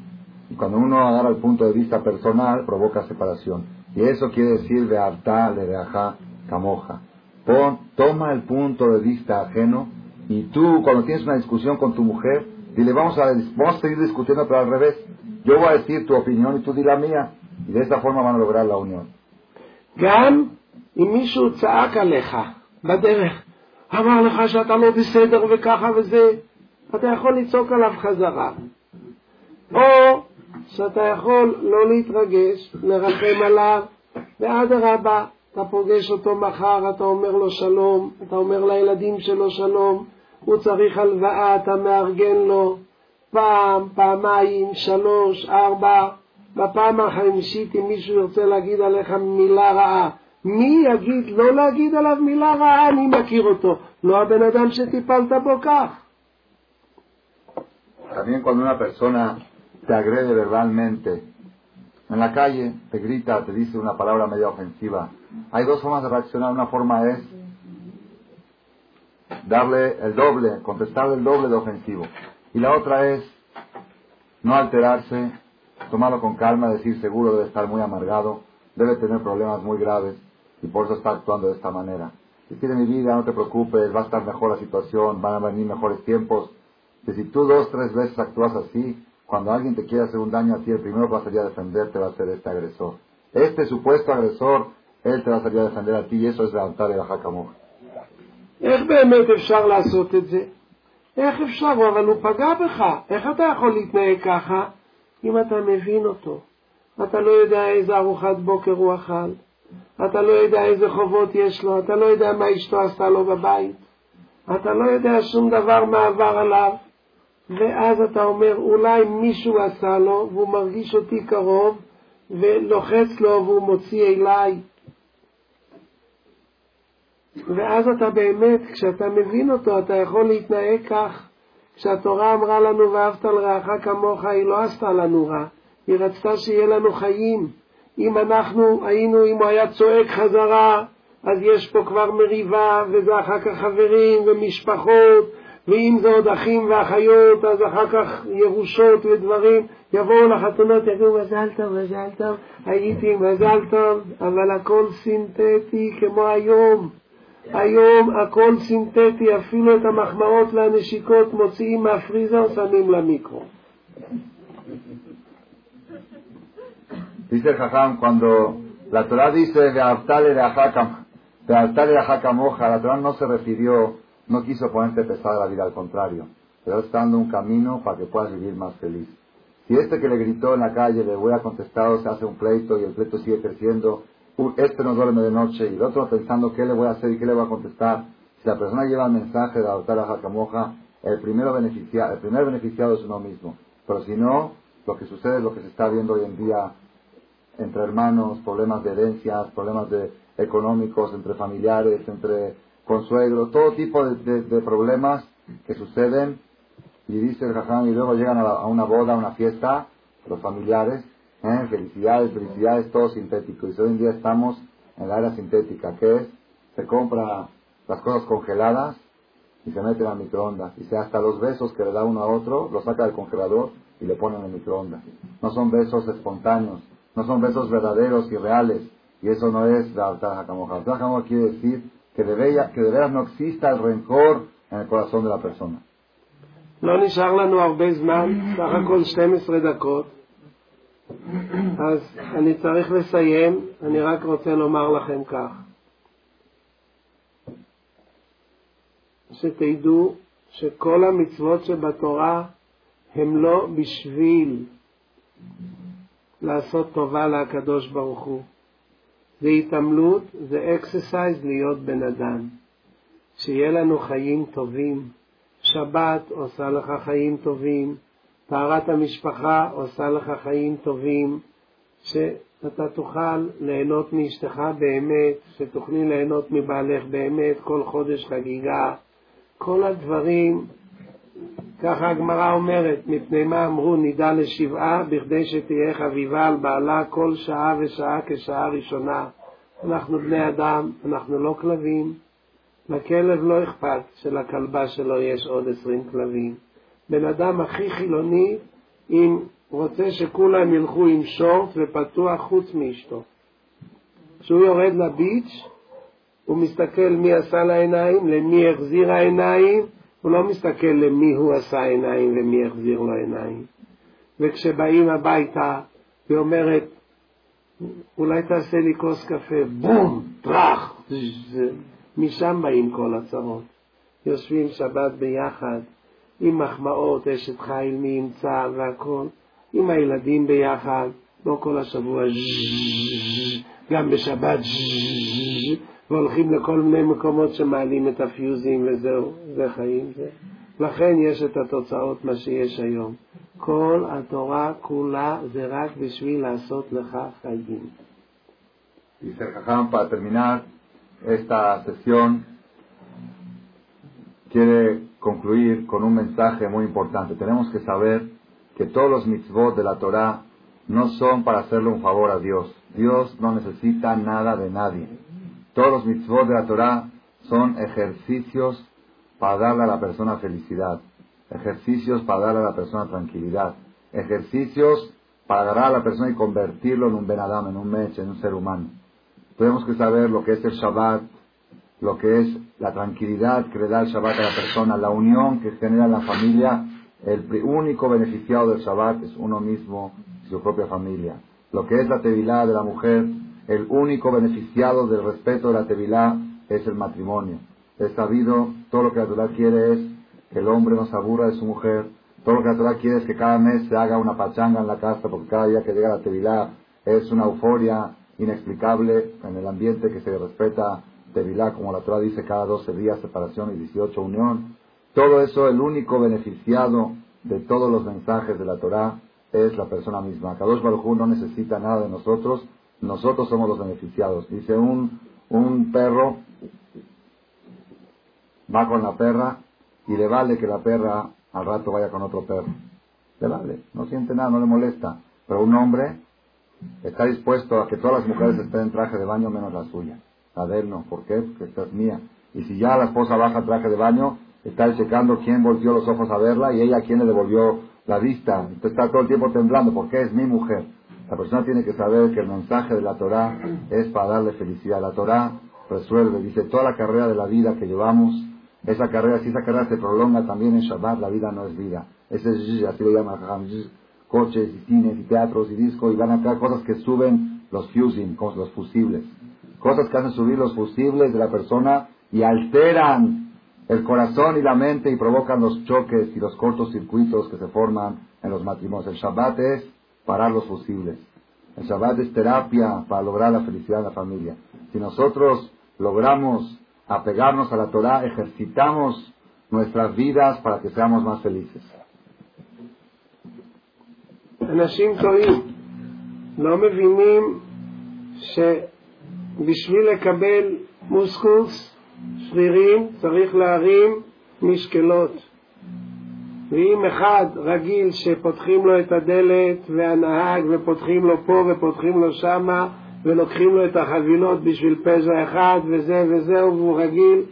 Y cuando uno agarra el punto de vista personal, provoca separación. Y eso quiere decir de harta, de reajá, camoja. toma el punto de vista ajeno y tú, cuando tienes una discusión con tu mujer, dile, vamos a, vamos a seguir discutiendo, pero al revés. Yo voy a decir tu opinión y tú di la mía. Y de esta forma van a lograr la unión. אמר לך שאתה לא בסדר וככה וזה, אתה יכול לצעוק עליו חזרה. או שאתה יכול לא להתרגש, לרחם עליו, ואדרבה, אתה פוגש אותו מחר, אתה אומר לו שלום, אתה אומר לילדים שלו שלום, הוא צריך הלוואה, אתה מארגן לו פעם, פעמיים, שלוש, ארבע, בפעם החמישית אם מישהו ירצה להגיד עליך מילה רעה, מי יגיד לא להגיד עליו מילה רעה, אני מכיר אותו, לא הבן אדם שטיפלת בו כך. También cuando una persona te agrede verbalmente, en la calle, te grita, te dice una palabra medio ofensiva, hay dos formas de reaccionar. Una forma es darle el doble, contestarle el doble de ofensivo. Y la otra es no alterarse, tomarlo con calma, decir seguro debe estar muy amargado, debe tener problemas muy graves y por eso está actuando de esta manera. Si tiene mi vida, no te preocupes, va a estar mejor la situación, van a venir mejores tiempos. Que si tú dos, tres veces actúas así, cuando alguien te quiere hacer un daño a ti, el primero que va a salir a defenderte va a ser este agresor. Este supuesto agresor, él te va a salir a defender a ti y eso es levantar el Hakamur. איך באמת אפשר לעשות את זה? איך אפשר? אבל הוא פגע בך. איך אתה יכול להתנהג ככה אם אתה מבין אותו? אתה לא יודע איזה ארוחת בוקר הוא אכל, אתה לא יודע איזה חובות יש לו, אתה לא יודע מה אשתו עשתה לו בבית, אתה לא יודע שום דבר מה עבר עליו, ואז אתה אומר, אולי מישהו עשה לו, והוא מרגיש אותי קרוב, ולוחץ לו והוא מוציא אליי. ואז אתה באמת, כשאתה מבין אותו, אתה יכול להתנהג כך. כשהתורה אמרה לנו ואהבת לרעך כמוך, היא לא עשתה לנו רע, היא רצתה שיהיה לנו חיים. אם אנחנו היינו, אם הוא היה צועק חזרה, אז יש פה כבר מריבה, וזה אחר כך חברים ומשפחות, ואם זה עוד אחים ואחיות, אז אחר כך ירושות ודברים, יבואו לחתונות, יגידו מזל טוב, מזל טוב, הייתי מזל טוב, אבל הכל סינתטי כמו היום. היום הכל סינתטי, אפילו את המחמאות והנשיקות מוציאים מהפריזר, שמים למיקרו. Dice el Jajam, cuando la Torah dice, Beartale de Ajacamoja, la Torah no se refirió, no quiso ponerte pesada la vida, al contrario. Pero está dando un camino para que puedas vivir más feliz. Si este que le gritó en la calle, le voy a contestar, se hace un pleito y el pleito sigue creciendo, este no duerme de noche y el otro pensando qué le voy a hacer y qué le voy a contestar. Si la persona lleva el mensaje de adoptar a Jacamoja, el, primero el primer beneficiado es uno mismo. Pero si no, lo que sucede es lo que se está viendo hoy en día entre hermanos, problemas de herencias, problemas de, económicos, entre familiares, entre consuegros, todo tipo de, problemas que suceden. Y dice el Jajam, y luego llegan a, una boda, a una fiesta, los familiares, ¿eh? felicidades, felicidades, todo sintético. Y hoy en día estamos en la era sintética, que es, se compra las cosas congeladas y se meten al microondas. Y se hasta los besos que le da uno a otro, los saca del congelador y le ponen en el microondas. No son besos espontáneos, no son besos verdaderos y reales. Y eso no es la Altaja Kamoja. La quiere decir que de, bella, que de veras no exista el rencor en el corazón de la persona. לא נשאר לנו הרבה זמן, סך הכל 12 דקות, אז אני צריך לסיים, אני רק רוצה לומר לכם כך, שתדעו שכל המצוות שבתורה הם לא בשביל לעשות טובה לקדוש ברוך הוא. זה התעמלות, זה אקססייז להיות בן אדם. שיהיה לנו חיים טובים. שבת עושה לך חיים טובים, טהרת המשפחה עושה לך חיים טובים, שאתה תוכל ליהנות מאשתך באמת, שתוכלי ליהנות מבעלך באמת, כל חודש חגיגה. כל הדברים ככה הגמרא אומרת, מפני מה אמרו נידה לשבעה, בכדי שתהיה חביבה על בעלה כל שעה ושעה כשעה ראשונה. אנחנו בני אדם, אנחנו לא כלבים. לכלב לא אכפת שלכלבה שלו יש עוד עשרים כלבים. בן אדם הכי חילוני, אם רוצה שכולם ילכו עם שורט ופתוח חוץ מאשתו. כשהוא יורד לביץ', הוא מסתכל מי עשה לעיניים, למי החזיר העיניים, הוא לא מסתכל למי הוא עשה עיניים ומי החזיר לו עיניים. וכשבאים הביתה, היא אומרת, אולי תעשה לי כוס קפה, בום, טראח, משם באים כל הצרות. יושבים שבת ביחד, עם מחמאות, אשת חיל מי ימצא והכל, עם הילדים ביחד, לא כל השבוע גם בשבת והולכים לכל מיני מקומות שמעלים את הפיוזים וזהו, זה חיים זה. לכן יש את התוצאות מה שיש היום. כל התורה כולה זה רק בשביל לעשות לך חיים. Para terminar esta sesión, quiere concluir con un mensaje muy importante. Tenemos que saber que todos los mitzvot de la Torah no son para hacerle un favor a Dios. Dios no necesita nada de nadie. Todos los mitzvot de la Torah son ejercicios para darle a la persona felicidad, ejercicios para darle a la persona tranquilidad, ejercicios para agarrar a la persona y convertirlo en un benadam, en un mech, en un ser humano. Tenemos que saber lo que es el Shabbat, lo que es la tranquilidad que le da el Shabbat a la persona, la unión que genera en la familia. El único beneficiado del Shabbat es uno mismo y su propia familia. Lo que es la tevilá de la mujer, el único beneficiado del respeto de la Tevilá es el matrimonio. Es sabido, todo lo que la Torah quiere es que el hombre no se aburra de su mujer, todo lo que la Torah quiere es que cada mes se haga una pachanga en la casa, porque cada día que llega la Tevilá es una euforia inexplicable en el ambiente que se respeta Tevilá, como la Torah dice, cada 12 días separación y 18 unión. Todo eso, el único beneficiado de todos los mensajes de la Torah es la persona misma. Kadosh Baruj no necesita nada de nosotros, nosotros somos los beneficiados. Dice un, un perro va con la perra y le vale que la perra al rato vaya con otro perro. Le vale, no siente nada, no le molesta. Pero un hombre está dispuesto a que todas las mujeres estén en traje de baño menos la suya. No. ¿Por qué? Porque esta es mía. Y si ya la esposa baja traje de baño, está checando quién volvió los ojos a verla y ella quién le devolvió la vista. Entonces está todo el tiempo temblando. ¿Por qué? Es mi mujer. La persona tiene que saber que el mensaje de la Torah es para darle felicidad. La Torah resuelve, dice, toda la carrera de la vida que llevamos, esa carrera, si esa carrera se prolonga también en Shabbat, la vida no es vida. Ese es, así lo llama coches y cines y teatros y discos y van a caer cosas que suben los fusing, los fusibles Cosas que hacen subir los fusibles de la persona y alteran el corazón y la mente y provocan los choques y los cortos circuitos que se forman en los matrimonios. El Shabbat es parar los fusibles. El Shabbat es terapia para lograr la felicidad de la familia. Si nosotros logramos apegarnos a la Torah, ejercitamos nuestras vidas para que seamos más felices. אנשים טועים, לא מבינים שבשביל לקבל מוסקוס, שרירים, צריך להרים משקלות. ואם אחד רגיל שפותחים לו את הדלת והנהג ופותחים לו פה ופותחים לו שמה ולוקחים לו את החבילות בשביל פזע אחד וזה וזהו והוא רגיל,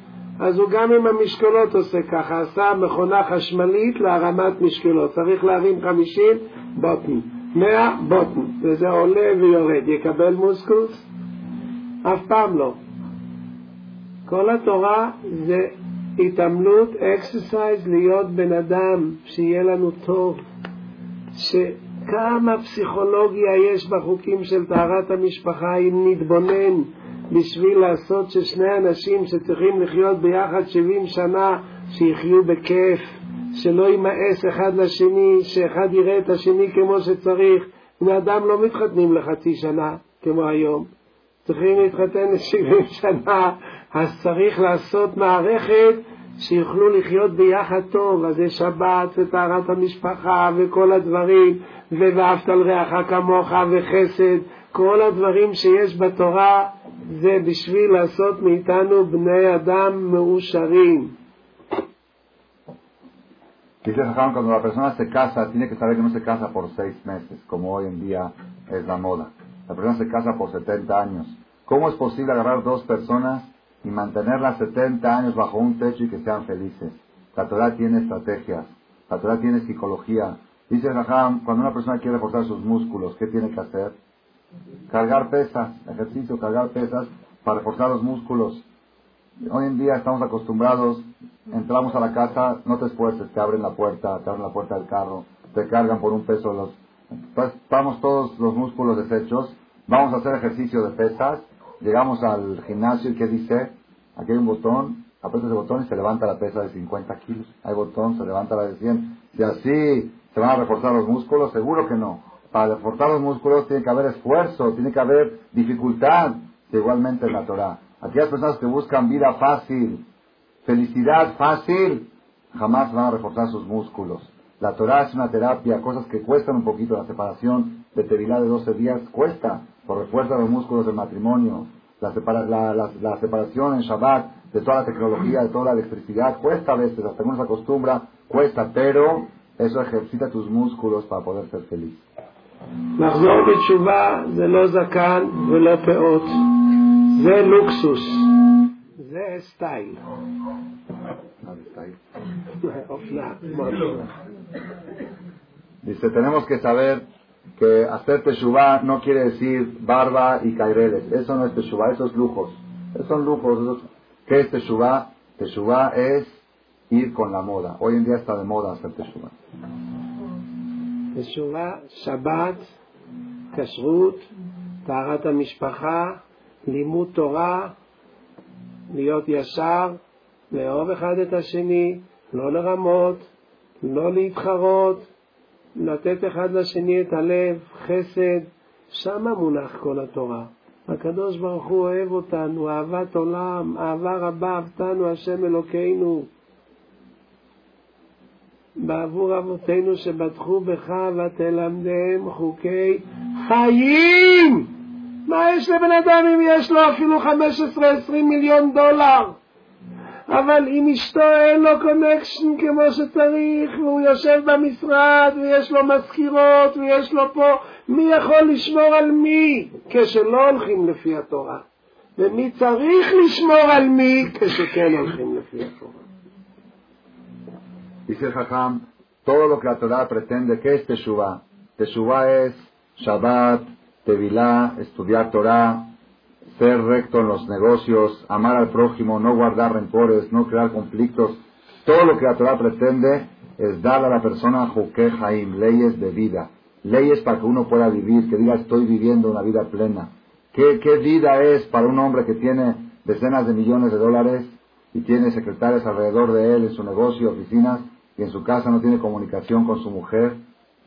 אז הוא גם עם המשקולות עושה ככה, עשה מכונה חשמלית להרמת משקולות, צריך להרים חמישים בוטן, מאה בוטן, וזה עולה ויורד, יקבל מוסקוס? אף פעם לא. כל התורה זה התעמלות, אקסרסייז, להיות בן אדם, שיהיה לנו טוב, שכמה פסיכולוגיה יש בחוקים של טהרת המשפחה אם נתבונן בשביל לעשות ששני אנשים שצריכים לחיות ביחד 70 שנה, שיחיו בכיף, שלא יימאס אחד לשני, שאחד יראה את השני כמו שצריך. בני אדם לא מתחתנים לחצי שנה כמו היום, צריכים להתחתן ל-70 שנה, אז צריך לעשות מערכת שיוכלו לחיות ביחד טוב, אז יש שבת וטהרת המשפחה וכל הדברים, ואהבת לרעך כמוך וחסד, כל הדברים שיש בתורה זה בשביל לעשות מאיתנו בני אדם מאושרים. Dice Jajam, cuando la persona se casa, tiene que saber que no se casa por seis meses, como hoy en día es la moda. La persona se casa por 70 años. ¿Cómo es posible agarrar dos personas y mantenerlas 70 años bajo un techo y que sean felices? La Torah tiene estrategias, la Torah tiene psicología. Dice Jajam, cuando una persona quiere reforzar sus músculos, ¿qué tiene que hacer? Cargar pesas, ejercicio, cargar pesas para reforzar los músculos. Hoy en día estamos acostumbrados, entramos a la casa, no te esfuerces, te abren la puerta, te abren la puerta del carro, te cargan por un peso los... Pues, estamos todos los músculos deshechos, vamos a hacer ejercicio de pesas, llegamos al gimnasio y ¿qué dice? Aquí hay un botón, aprietas el botón y se levanta la pesa de 50 kilos. Hay botón, se levanta la de 100. Si así se van a reforzar los músculos, seguro que no. Para reforzar los músculos tiene que haber esfuerzo, tiene que haber dificultad, igualmente en la Torah. Aquellas personas que buscan vida fácil, felicidad fácil, jamás van a reforzar sus músculos. La Torah es una terapia, cosas que cuestan un poquito. La separación de tevilá de 12 días cuesta, por refuerza los músculos del matrimonio. La, la, separación en Shabbat de toda la tecnología, de toda la electricidad, cuesta a veces, hasta que uno se acostumbra, cuesta, pero eso ejercita tus músculos para poder ser feliz. לחזור בתשובה זה לא זקן ולא פאות, זה לוקסוס, זה סטייל. Dice, tenemos que saber que hacer teshuvah no quiere decir barba y caireles. Eso no es teshuvah, eso es lujos. Esos son lujos. Esos... ¿Qué es teshuvah? Teshuvah es ir con la moda. Hoy en día está de moda hacer teshuvah. תשובה, שבת, כשרות, טהרת המשפחה, לימוד תורה, להיות ישר, לאהוב אחד את השני, לא לרמות, לא להתחרות, לתת אחד לשני את הלב, חסד, שמה מונח כל התורה. הקדוש ברוך הוא אוהב אותנו, אהבת עולם, אהבה רבה אהבתנו השם אלוקינו. בעבור אבותינו שבטחו בך ותלמדם חוקי חיים. מה יש לבן אדם אם יש לו אפילו 15-20 מיליון דולר? אבל אם אשתו אין לו קונקשן כמו שצריך, והוא יושב במשרד, ויש לו מזכירות, ויש לו פה, מי יכול לשמור על מי כשלא הולכים לפי התורה? ומי צריך לשמור על מי כשכן הולכים לפי התורה? Dice el todo lo que la Torah pretende, ¿qué es Teshuvah? Teshuvah es Shabbat, Tevilá, estudiar Torah, ser recto en los negocios, amar al prójimo, no guardar rencores, no crear conflictos. Todo lo que la Torah pretende es dar a la persona Juke Haim, leyes de vida, leyes para que uno pueda vivir, que diga estoy viviendo una vida plena. ¿Qué, ¿Qué vida es para un hombre que tiene decenas de millones de dólares y tiene secretarios alrededor de él en su negocio, oficinas, y en su casa no tiene comunicación con su mujer?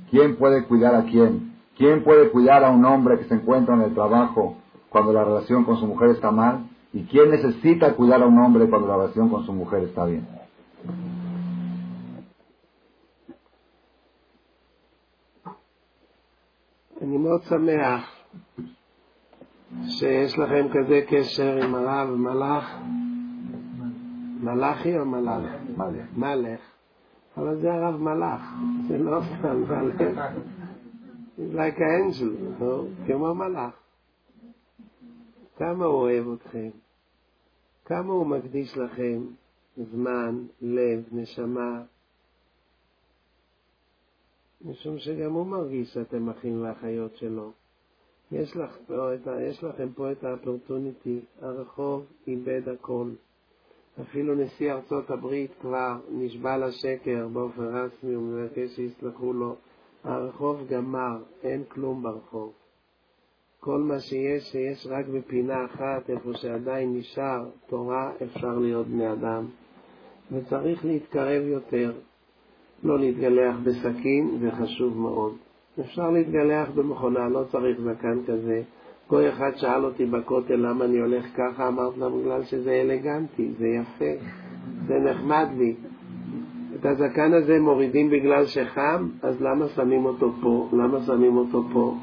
¿Quién puede cuidar a quién? ¿Quién puede cuidar a un hombre que se encuentra en el trabajo cuando la relación con su mujer está mal? ¿Y quién necesita cuidar a un hombre cuando la relación con su mujer está bien? אני מאוד שמח שיש לכם כזה קשר עם הרב מלאך, מלאכי או מלאך? מלך. אבל זה הרב מלאך, זה לא סתם מלך. He's like an angel, כמו מלאך. כמה הוא אוהב אתכם, כמה הוא מקדיש לכם זמן, לב, נשמה, משום שגם הוא מרגיש שאתם אחים ואחיות שלו. יש, לך פה את יש לכם פה את האפורטוניטי, הרחוב איבד הכל. אפילו נשיא ארצות הברית כבר נשבע לשקר באופן רשמי, הוא מבקש שיסלחו לו. הרחוב גמר, אין כלום ברחוב. כל מה שיש, שיש רק בפינה אחת, איפה שעדיין נשאר תורה, אפשר להיות בני אדם. וצריך להתקרב יותר, לא להתגלח בסכין, זה חשוב מאוד. אפשר להתגלח במכונה, לא צריך זקן כזה. גוי אחד שאל אותי בכותל למה אני הולך ככה, אמרתי לו בגלל שזה אלגנטי, זה יפה, זה נחמד לי. את הזקן הזה מורידים בגלל שחם, אז למה שמים אותו פה? למה שמים אותו פה?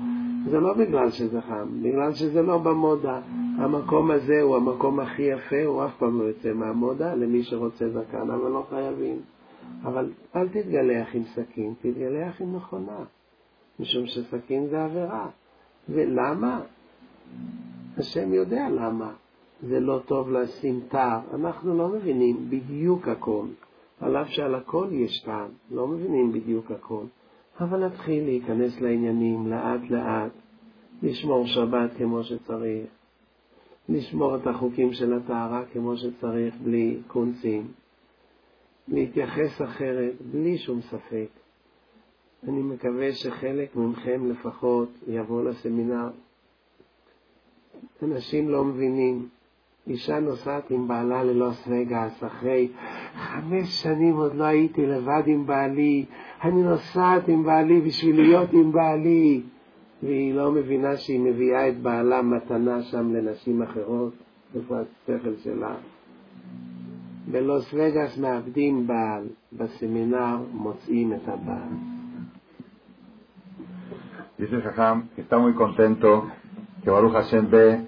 זה לא בגלל שזה חם, בגלל שזה לא במודה. המקום הזה הוא המקום הכי יפה, הוא אף פעם לא יוצא מהמודה למי שרוצה זקן, אבל לא חייבים. אבל אל תתגלח עם סכין, תתגלח עם מכונה, משום שסכין זה עבירה. ולמה? השם יודע למה. זה לא טוב לשים תר, אנחנו לא מבינים בדיוק הכל. על אף שעל הכל יש טעם, לא מבינים בדיוק הכל. אבל להתחיל להיכנס לעניינים לאט לאט, לשמור שבת כמו שצריך, לשמור את החוקים של הטהרה כמו שצריך בלי קונצים, להתייחס אחרת בלי שום ספק. אני מקווה שחלק מכם לפחות יבוא לסמינר. אנשים לא מבינים. אישה נוסעת עם בעלה ללוס וגאס, אחרי חמש שנים עוד לא הייתי לבד עם בעלי, אני נוסעת עם בעלי בשביל להיות עם בעלי. והיא לא מבינה שהיא מביאה את בעלה מתנה שם לנשים אחרות, איפה השכל שלה? בלוס וגאס מאבדים בעל, בסמינר מוצאים את הבעל. Dice Jajam que está muy contento que Baruch Hashem ve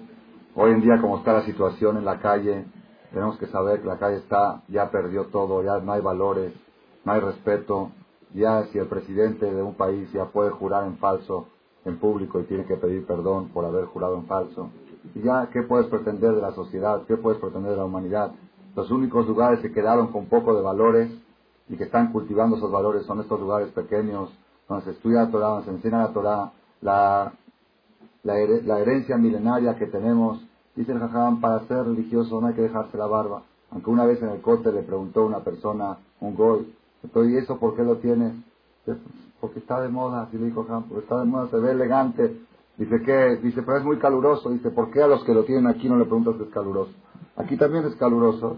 hoy en día como está la situación en la calle. Tenemos que saber que la calle está, ya perdió todo, ya no hay valores, no hay respeto. Ya si el presidente de un país ya puede jurar en falso en público y tiene que pedir perdón por haber jurado en falso. Y ya, ¿qué puedes pretender de la sociedad? ¿Qué puedes pretender de la humanidad? Los únicos lugares que quedaron con poco de valores y que están cultivando esos valores son estos lugares pequeños, donde se estudia la Torah, donde se enseña la Torah, la, la, la herencia milenaria que tenemos. Dice el Jajam, para ser religioso no hay que dejarse la barba. Aunque una vez en el corte le preguntó una persona, un goy, ¿y eso por qué lo tienes? Porque está de moda, así le dijo Jajam, está de moda, se ve elegante. Dice, ¿qué? Dice, pero es muy caluroso. Dice, ¿por qué a los que lo tienen aquí no le preguntas si es caluroso? Aquí también es caluroso.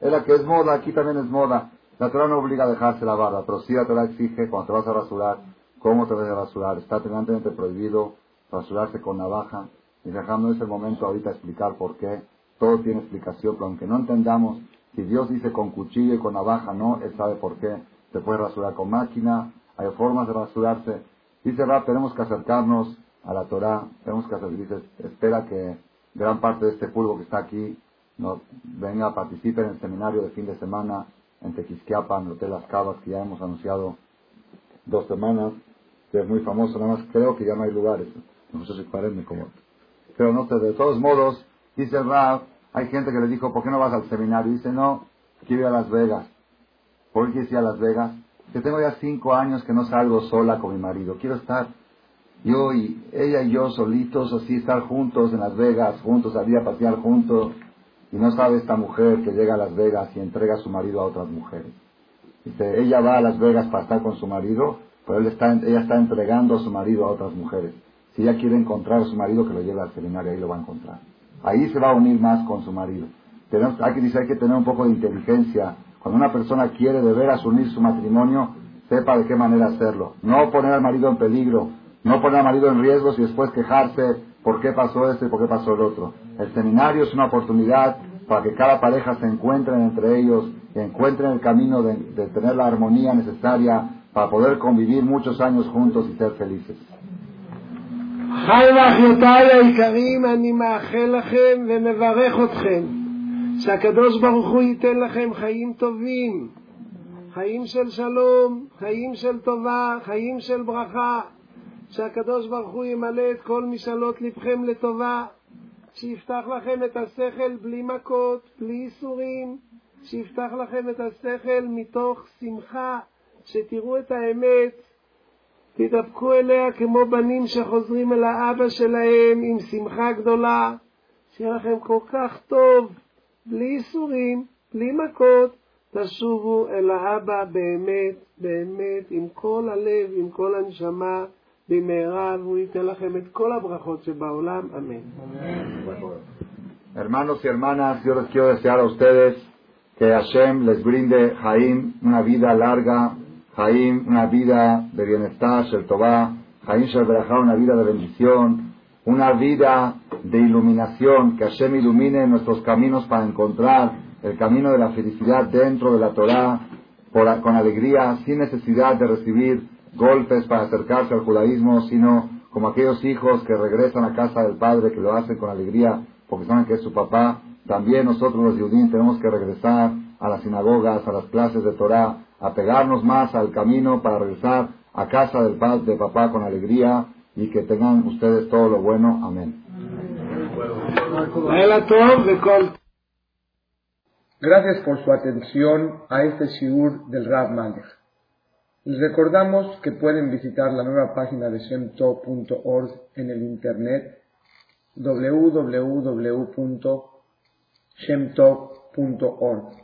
Es la que es moda, aquí también es moda. La Torah no obliga a dejarse la barba, pero sí la Torah exige cuando te vas a rasurar, cómo te vas a rasurar. Está terminantemente prohibido rasurarse con navaja. Y Jajam no es el momento ahorita explicar por qué. Todo tiene explicación, pero aunque no entendamos, si Dios dice con cuchillo y con navaja, no, Él sabe por qué. Se puede rasurar con máquina, hay formas de rasurarse. Dice Rab, tenemos que acercarnos a la Torah, tenemos que hacer, dice, espera que gran parte de este polvo que está aquí no, venga, participe en el seminario de fin de semana en Tequisquiapan, en el Hotel Las Cabas, que ya hemos anunciado dos semanas, que es muy famoso, nada más creo que ya no hay lugares. No sé si como. Pero no sé, de todos modos, dice el hay gente que le dijo, ¿por qué no vas al seminario? dice, no, quiero ir a Las Vegas. ¿Por qué ir a Las Vegas? Que tengo ya cinco años que no salgo sola con mi marido. Quiero estar yo y ella y yo solitos, así estar juntos en Las Vegas, juntos, salir a pasear juntos. Y no sabe esta mujer que llega a Las Vegas y entrega a su marido a otras mujeres. Dice, ella va a Las Vegas para estar con su marido, pero él está, ella está entregando a su marido a otras mujeres. Si ella quiere encontrar a su marido, que lo lleve al seminario, ahí lo va a encontrar. Ahí se va a unir más con su marido. Tenemos, hay, que, dice, hay que tener un poco de inteligencia. Cuando una persona quiere de veras unir su matrimonio, sepa de qué manera hacerlo. No poner al marido en peligro, no poner al marido en riesgo y después quejarse por qué pasó esto y por qué pasó el otro. El seminario es una oportunidad para que cada pareja se encuentren entre ellos y encuentren el camino de, tener la armonía necesaria para poder convivir muchos años juntos y ser felices. שהקדוש ברוך הוא ייתן לכם חיים טובים, חיים של שלום, חיים של טובה, חיים של ברכה, שהקדוש ברוך הוא ימלא את כל משאלות לבכם לטובה, שיפתח לכם את השכל בלי מכות, בלי ייסורים, שיפתח לכם את השכל מתוך שמחה, שתראו את האמת, תתאפקו אליה כמו בנים שחוזרים אל האבא שלהם עם שמחה גדולה, שיהיה לכם כל כך טוב, בלי ייסורים, בלי מכות, תשובו אל האבא באמת, באמת, עם כל הלב, עם כל הנשמה. Hermanos y hermanas, yo les quiero desear a ustedes que Hashem les brinde Jaim una vida larga, Jaim una vida de bienestar, Shel Tová, Jaim Shel una vida de bendición, una vida de iluminación, que Hashem ilumine nuestros caminos para encontrar el camino de la felicidad dentro de la Torah, con alegría, sin necesidad de recibir golpes para acercarse al judaísmo, sino como aquellos hijos que regresan a casa del padre, que lo hacen con alegría porque saben que es su papá. También nosotros los judíos tenemos que regresar a las sinagogas, a las clases de Torah, a pegarnos más al camino para regresar a casa del padre, de papá con alegría y que tengan ustedes todo lo bueno. Amén. Gracias por su atención a este shiur del Rab Malek. Les recordamos que pueden visitar la nueva página de shemtov.org en el internet www.shemtov.org.